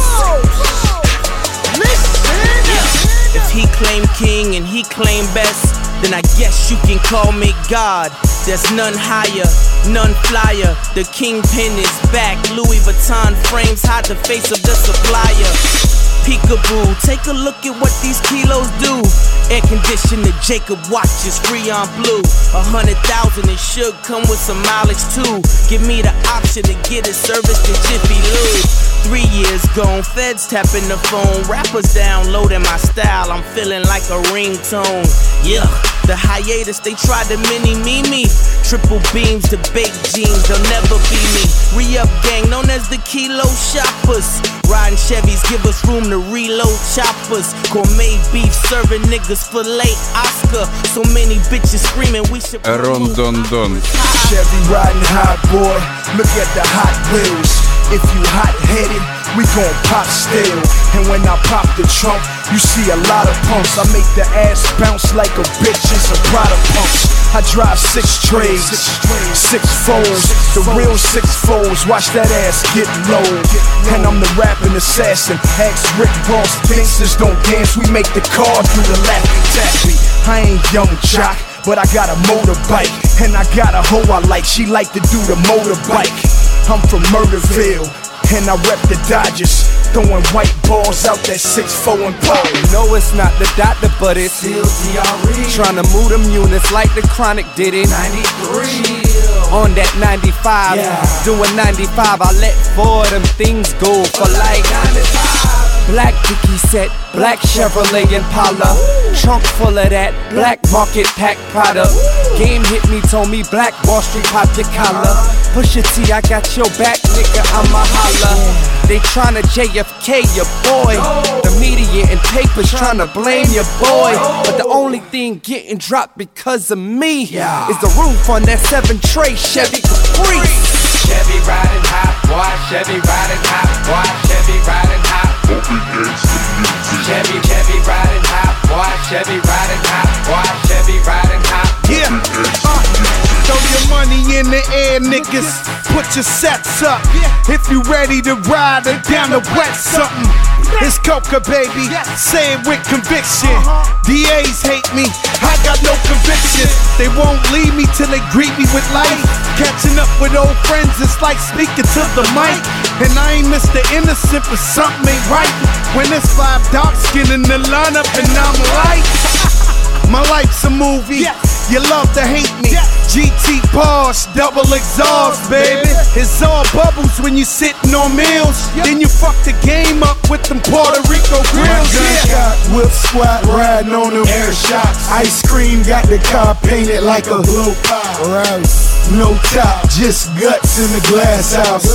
he claim king and he claim best, then I guess you can call me God. There's none higher, none flyer. The kingpin is back. Louis Vuitton frames hide the face of the supplier. Peekaboo, take a look at what these kilos do. Air conditioner, Jacob watches, free on blue. A hundred thousand, it should come with some mileage too. Give me the option to get it serviced in Jiffy Lube. Three years gone, feds tapping the phone, rappers downloading my style. I'm feeling like a ringtone. Yeah, the hiatus, they tried to mini me me. Triple beams, the baked jeans, they'll never be me. Re up gang, known as the kilo shoppers. Riding Chevys, give us room the reload choppers. Gourmet beef serving niggas fillet Oscar. So many bitches screaming, we should. Ron Don Don. Chevy riding hot boy. Look at the hot wheels. If you hot headed, we gon' pop still. And when I pop the trunk, you see a lot of pumps. I make the ass bounce like a bitch in some Prada pumps. I drive six trays, six foes, the real six foes. Watch that ass get low. And I'm the rapping assassin. Ask Rick Ross, gangsters don't dance. We make the car do the laughing taffy. I ain't Yung Joc. But I got a motorbike, and I got a hoe I like. She like to do the motorbike. I'm from Murderville, and I rep the Dodgers. Throwing white balls out that 6-4 and pop. No, it's not the doctor, but it's still DRE. Trying to move them units like the chronic did in 93. On that 95, Yeah. doing 95, I let four of them things go for like 95. Black Dickie set, black Chevrolet Impala. Trunk full of that black market pack product. Game hit me, told me black Wall Street pop your collar. Push your T, I got your back, nigga, I'ma holla. They tryna JFK your boy. The media and papers tryna blame your boy. But the only thing getting dropped because of me is the roof on that seven tray Chevy Caprice. Chevy riding hot, boy. Chevy riding hot, boy. Chevy riding Chevy, Chevy riding hot, boy. Chevy riding hot, boy. Chevy riding hot. Yeah. Throw your money in the air, niggas. Put your sets up. If you ready to ride or down to wet something. It's Coca, baby. Say it with conviction. DAs hate me. I got no conviction. They won't leave me till they greet me with life. Catching up with old friends, it's like speaking to the mic. And I ain't Mr. Innocent, but something ain't right. When it's five dark skin in the lineup and I'm light. *laughs* My life's a movie. You love to hate me. GT Porsche, double exhaust, baby. It's all bubbles when you sitting on meals. Then you fuck the game up with them Puerto Rico grills. Yeah. got whip squat riding on them air shots. Ice cream got the car painted like a blue pie. Rice. No top, just guts in the glass house.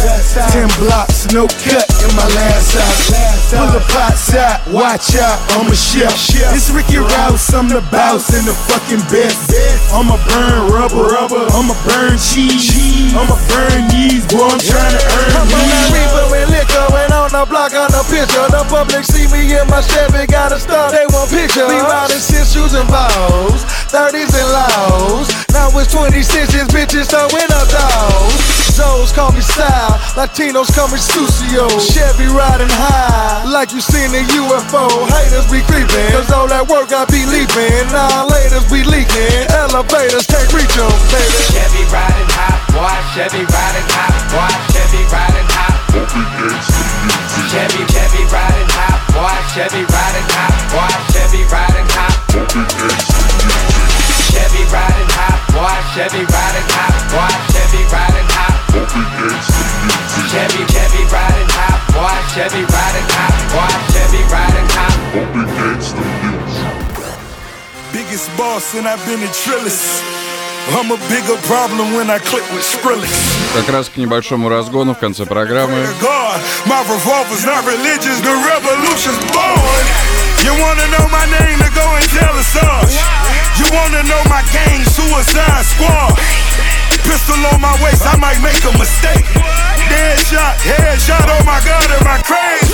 Ten blocks, no cut in my last house. Pull the pots out, watch out, I'm a chef. It's Ricky Rouse, I'm the boss and the fucking best. I'ma burn rubber, rubber, I'ma burn cheese, I'ma burn knees, boy, I'm trying to earn I'm on that these. reaper with liquor and on the block on the picture. The public see me in my Chevy, gotta stop. They want pictures. We riding six shoes and bows, 30s and lows. Now it's 26s, bitches throwing up dolls. Zoes call me style, Latinos call me Sucio. Chevy riding high, like you seen a UFO. Haters be creeping, cause all that work I be leaping. Now laters be leaking, elevators can't reach 'em, baby. Chevy riding hot, boy. Chevy riding hot, boy. Chevy riding hot. Chevy, Chevy riding hot, boy. Chevy riding hot, boy. Chevy riding hot. Chevy riding hot, boy. Chevy riding hot, boy. Chevy riding hot. Chevy, Chevy riding hot, boy. Chevy riding hot, boy. Chevy riding hot Biggest boss and I've been a trillist. I'm a bigger problem when I click with Skrillex. Как раз к небольшому разгону в конце программы. God, my revolver's not religious, the revolution's born. You wanna know my name to go and tell us all. You wanna know my gang, Suicide Squad. Pistol on my waist, I might make a mistake. Dead shot, headshot, oh my god, am I crazy?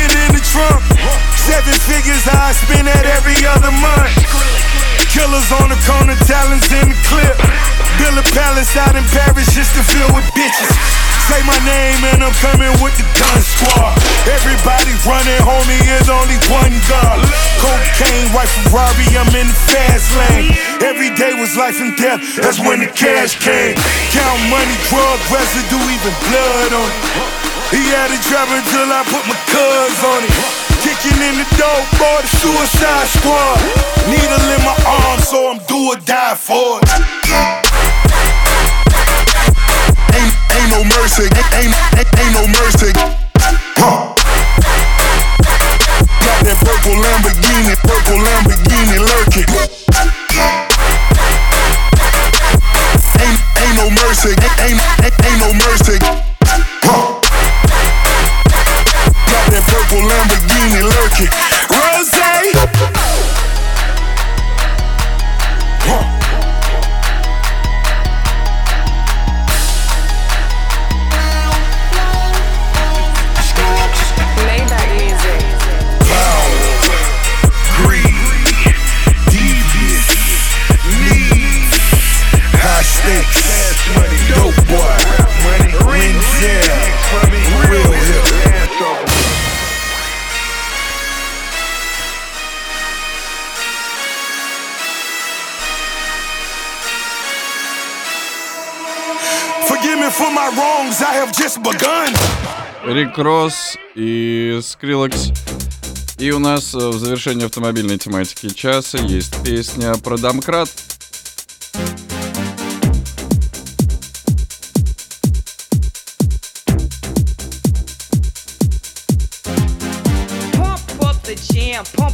Seven figures, I spend that every other month. Killers on the corner, talents in the clip. Build a palace out in Paris just to fill with bitches. Say my name and I'm coming with the gun squad. Everybody running, homie, is only one gun. Cocaine, white Ferrari, I'm in the fast lane. Every day was life and death, that's when the cash came. Count money, drug residue, even blood on it. He had it driving till I put my cuz on it. Kicking in the door, boy, the suicide squad. Needle in my arm, so I'm do or die for it. Ain't, ain't no mercy, ain't, ain't, ain't no mercy. Huh. Got that purple Lamborghini, purple Lamborghini lurking. Ain't, ain't no mercy, ain't, ain't, ain't no mercy. Huh. Purple Lamborghini lurking. Rose. Рик Росс и Скриллекс. И у нас э, в завершении автомобильной тематики часа есть песня про домкрат.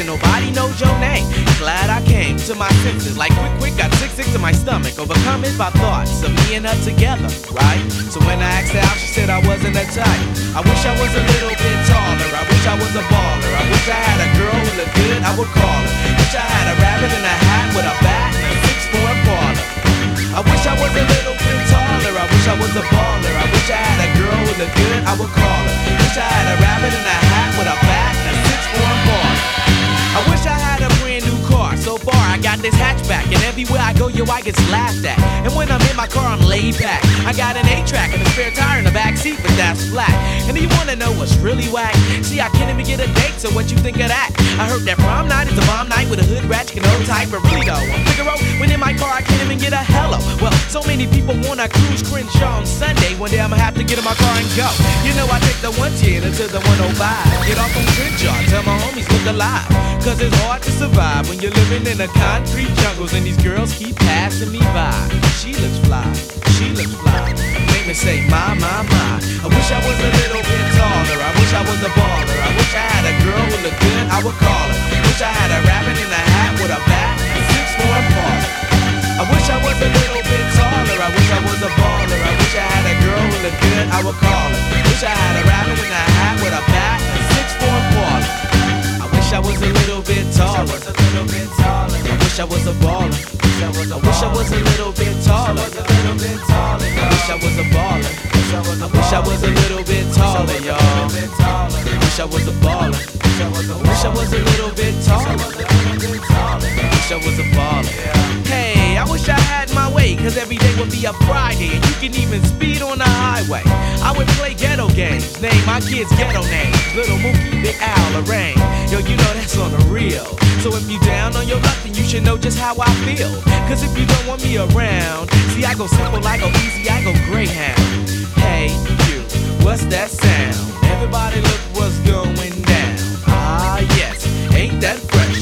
And nobody knows your name. Glad I came to my senses, like quick, quick, got sick, sick to my stomach, overcome it by thoughts of me and her together, right? So when I asked her out, she said I wasn't a type. I wish I was a little bit taller. I wish I was a baller. I wish I had a girl who looked good. I would call her. Wish I had a rabbit in a hat with a bat and a six four Impala. I wish I was a little bit taller. I wish I was a baller. I wish I had a girl who looked good. I would call her. Wish I had a rabbit in a hat with a bat and a six four Impala. I wish I had a brand new car. So far, I got this hatchback, and everywhere I go, yo, I get laughed at. And when I'm in my car, I'm laid back. I got an A-track and a spare tire in the back seat, but that's flat. And do you wanna know what's really whack? See, I can't even get a date, so what you think of that? I heard that prom night is a bomb night with a hood ratchet and old type, but really though, I'm Figaro. When in my car, I can't even get a hello. Well, so many people wanna cruise Crenshaw on Sunday. One day I'ma have to get in my car and go. You know, I take the 110 to the 105. Get off on Crenshaw, tell my homies look alive. Cause it's hard to survive when you're living in a concrete jungles and these girls keep passing me by. She looks fly, she looks fly. Make me say, my, my, my. I wish I was a little bit taller. I wish I was a baller. I wish I had a girl who looked good, I would call her. Wish I had a rabbit in a hat with a bat and six for a parlor. I wish I was a little bit taller. I wish I was a baller. I wish I had a girl who looked good, I would call her. Wish I had a rabbit in a hat with a bat and six for a parlor. I wish I was a little bit taller. I wish I was a baller. I wish I was a little bit taller. I wish I was a baller. I wish I was a little bit taller, y'all. I wish I was a baller. I wish I was a little bit taller. I was a baller. Hey, I wish I had my way, cause every day would be a Friday, and you can even speed on the highway. I would play ghetto games, name my kids ghetto names. Little Mookie, Big Al, Lorraine. Yo, you know that's on the real. So if you down on your luck, then you should know just how I feel. Cause if you don't want me around, see, I go simple, I go easy, I go Greyhound. Hey, you, what's that sound? Everybody look what's going down. Ah, yes, ain't that fresh?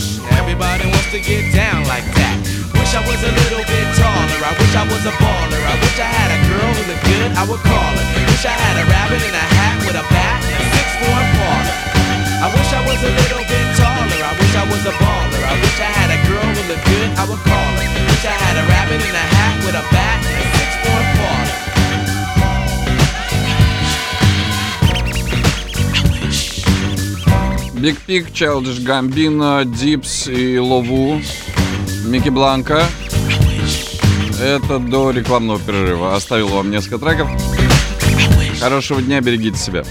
Everybody wants to get down like that. Wish I was a little bit taller. I wish I was a baller. I wish I had a girl who looked good, I would call her. Wish I had a rabbit in a hat with a bat and a six for a parlor. I wish I was a little bit taller. I wish I was a baller. I wish I had a girl who looked good, I would call her. Wish I had a rabbit in a hat with a bat Big Pig, Childish Gambino, Дипс и Лову, Микки Бланка. Это до рекламного перерыва. Оставил вам несколько треков. Хорошего дня, берегите себя.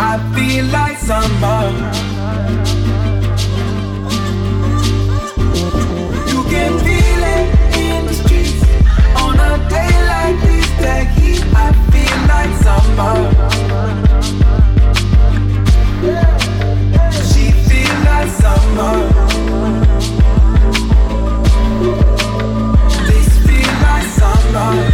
I feel like summer. that I feel like summer. She like summer. This like summer.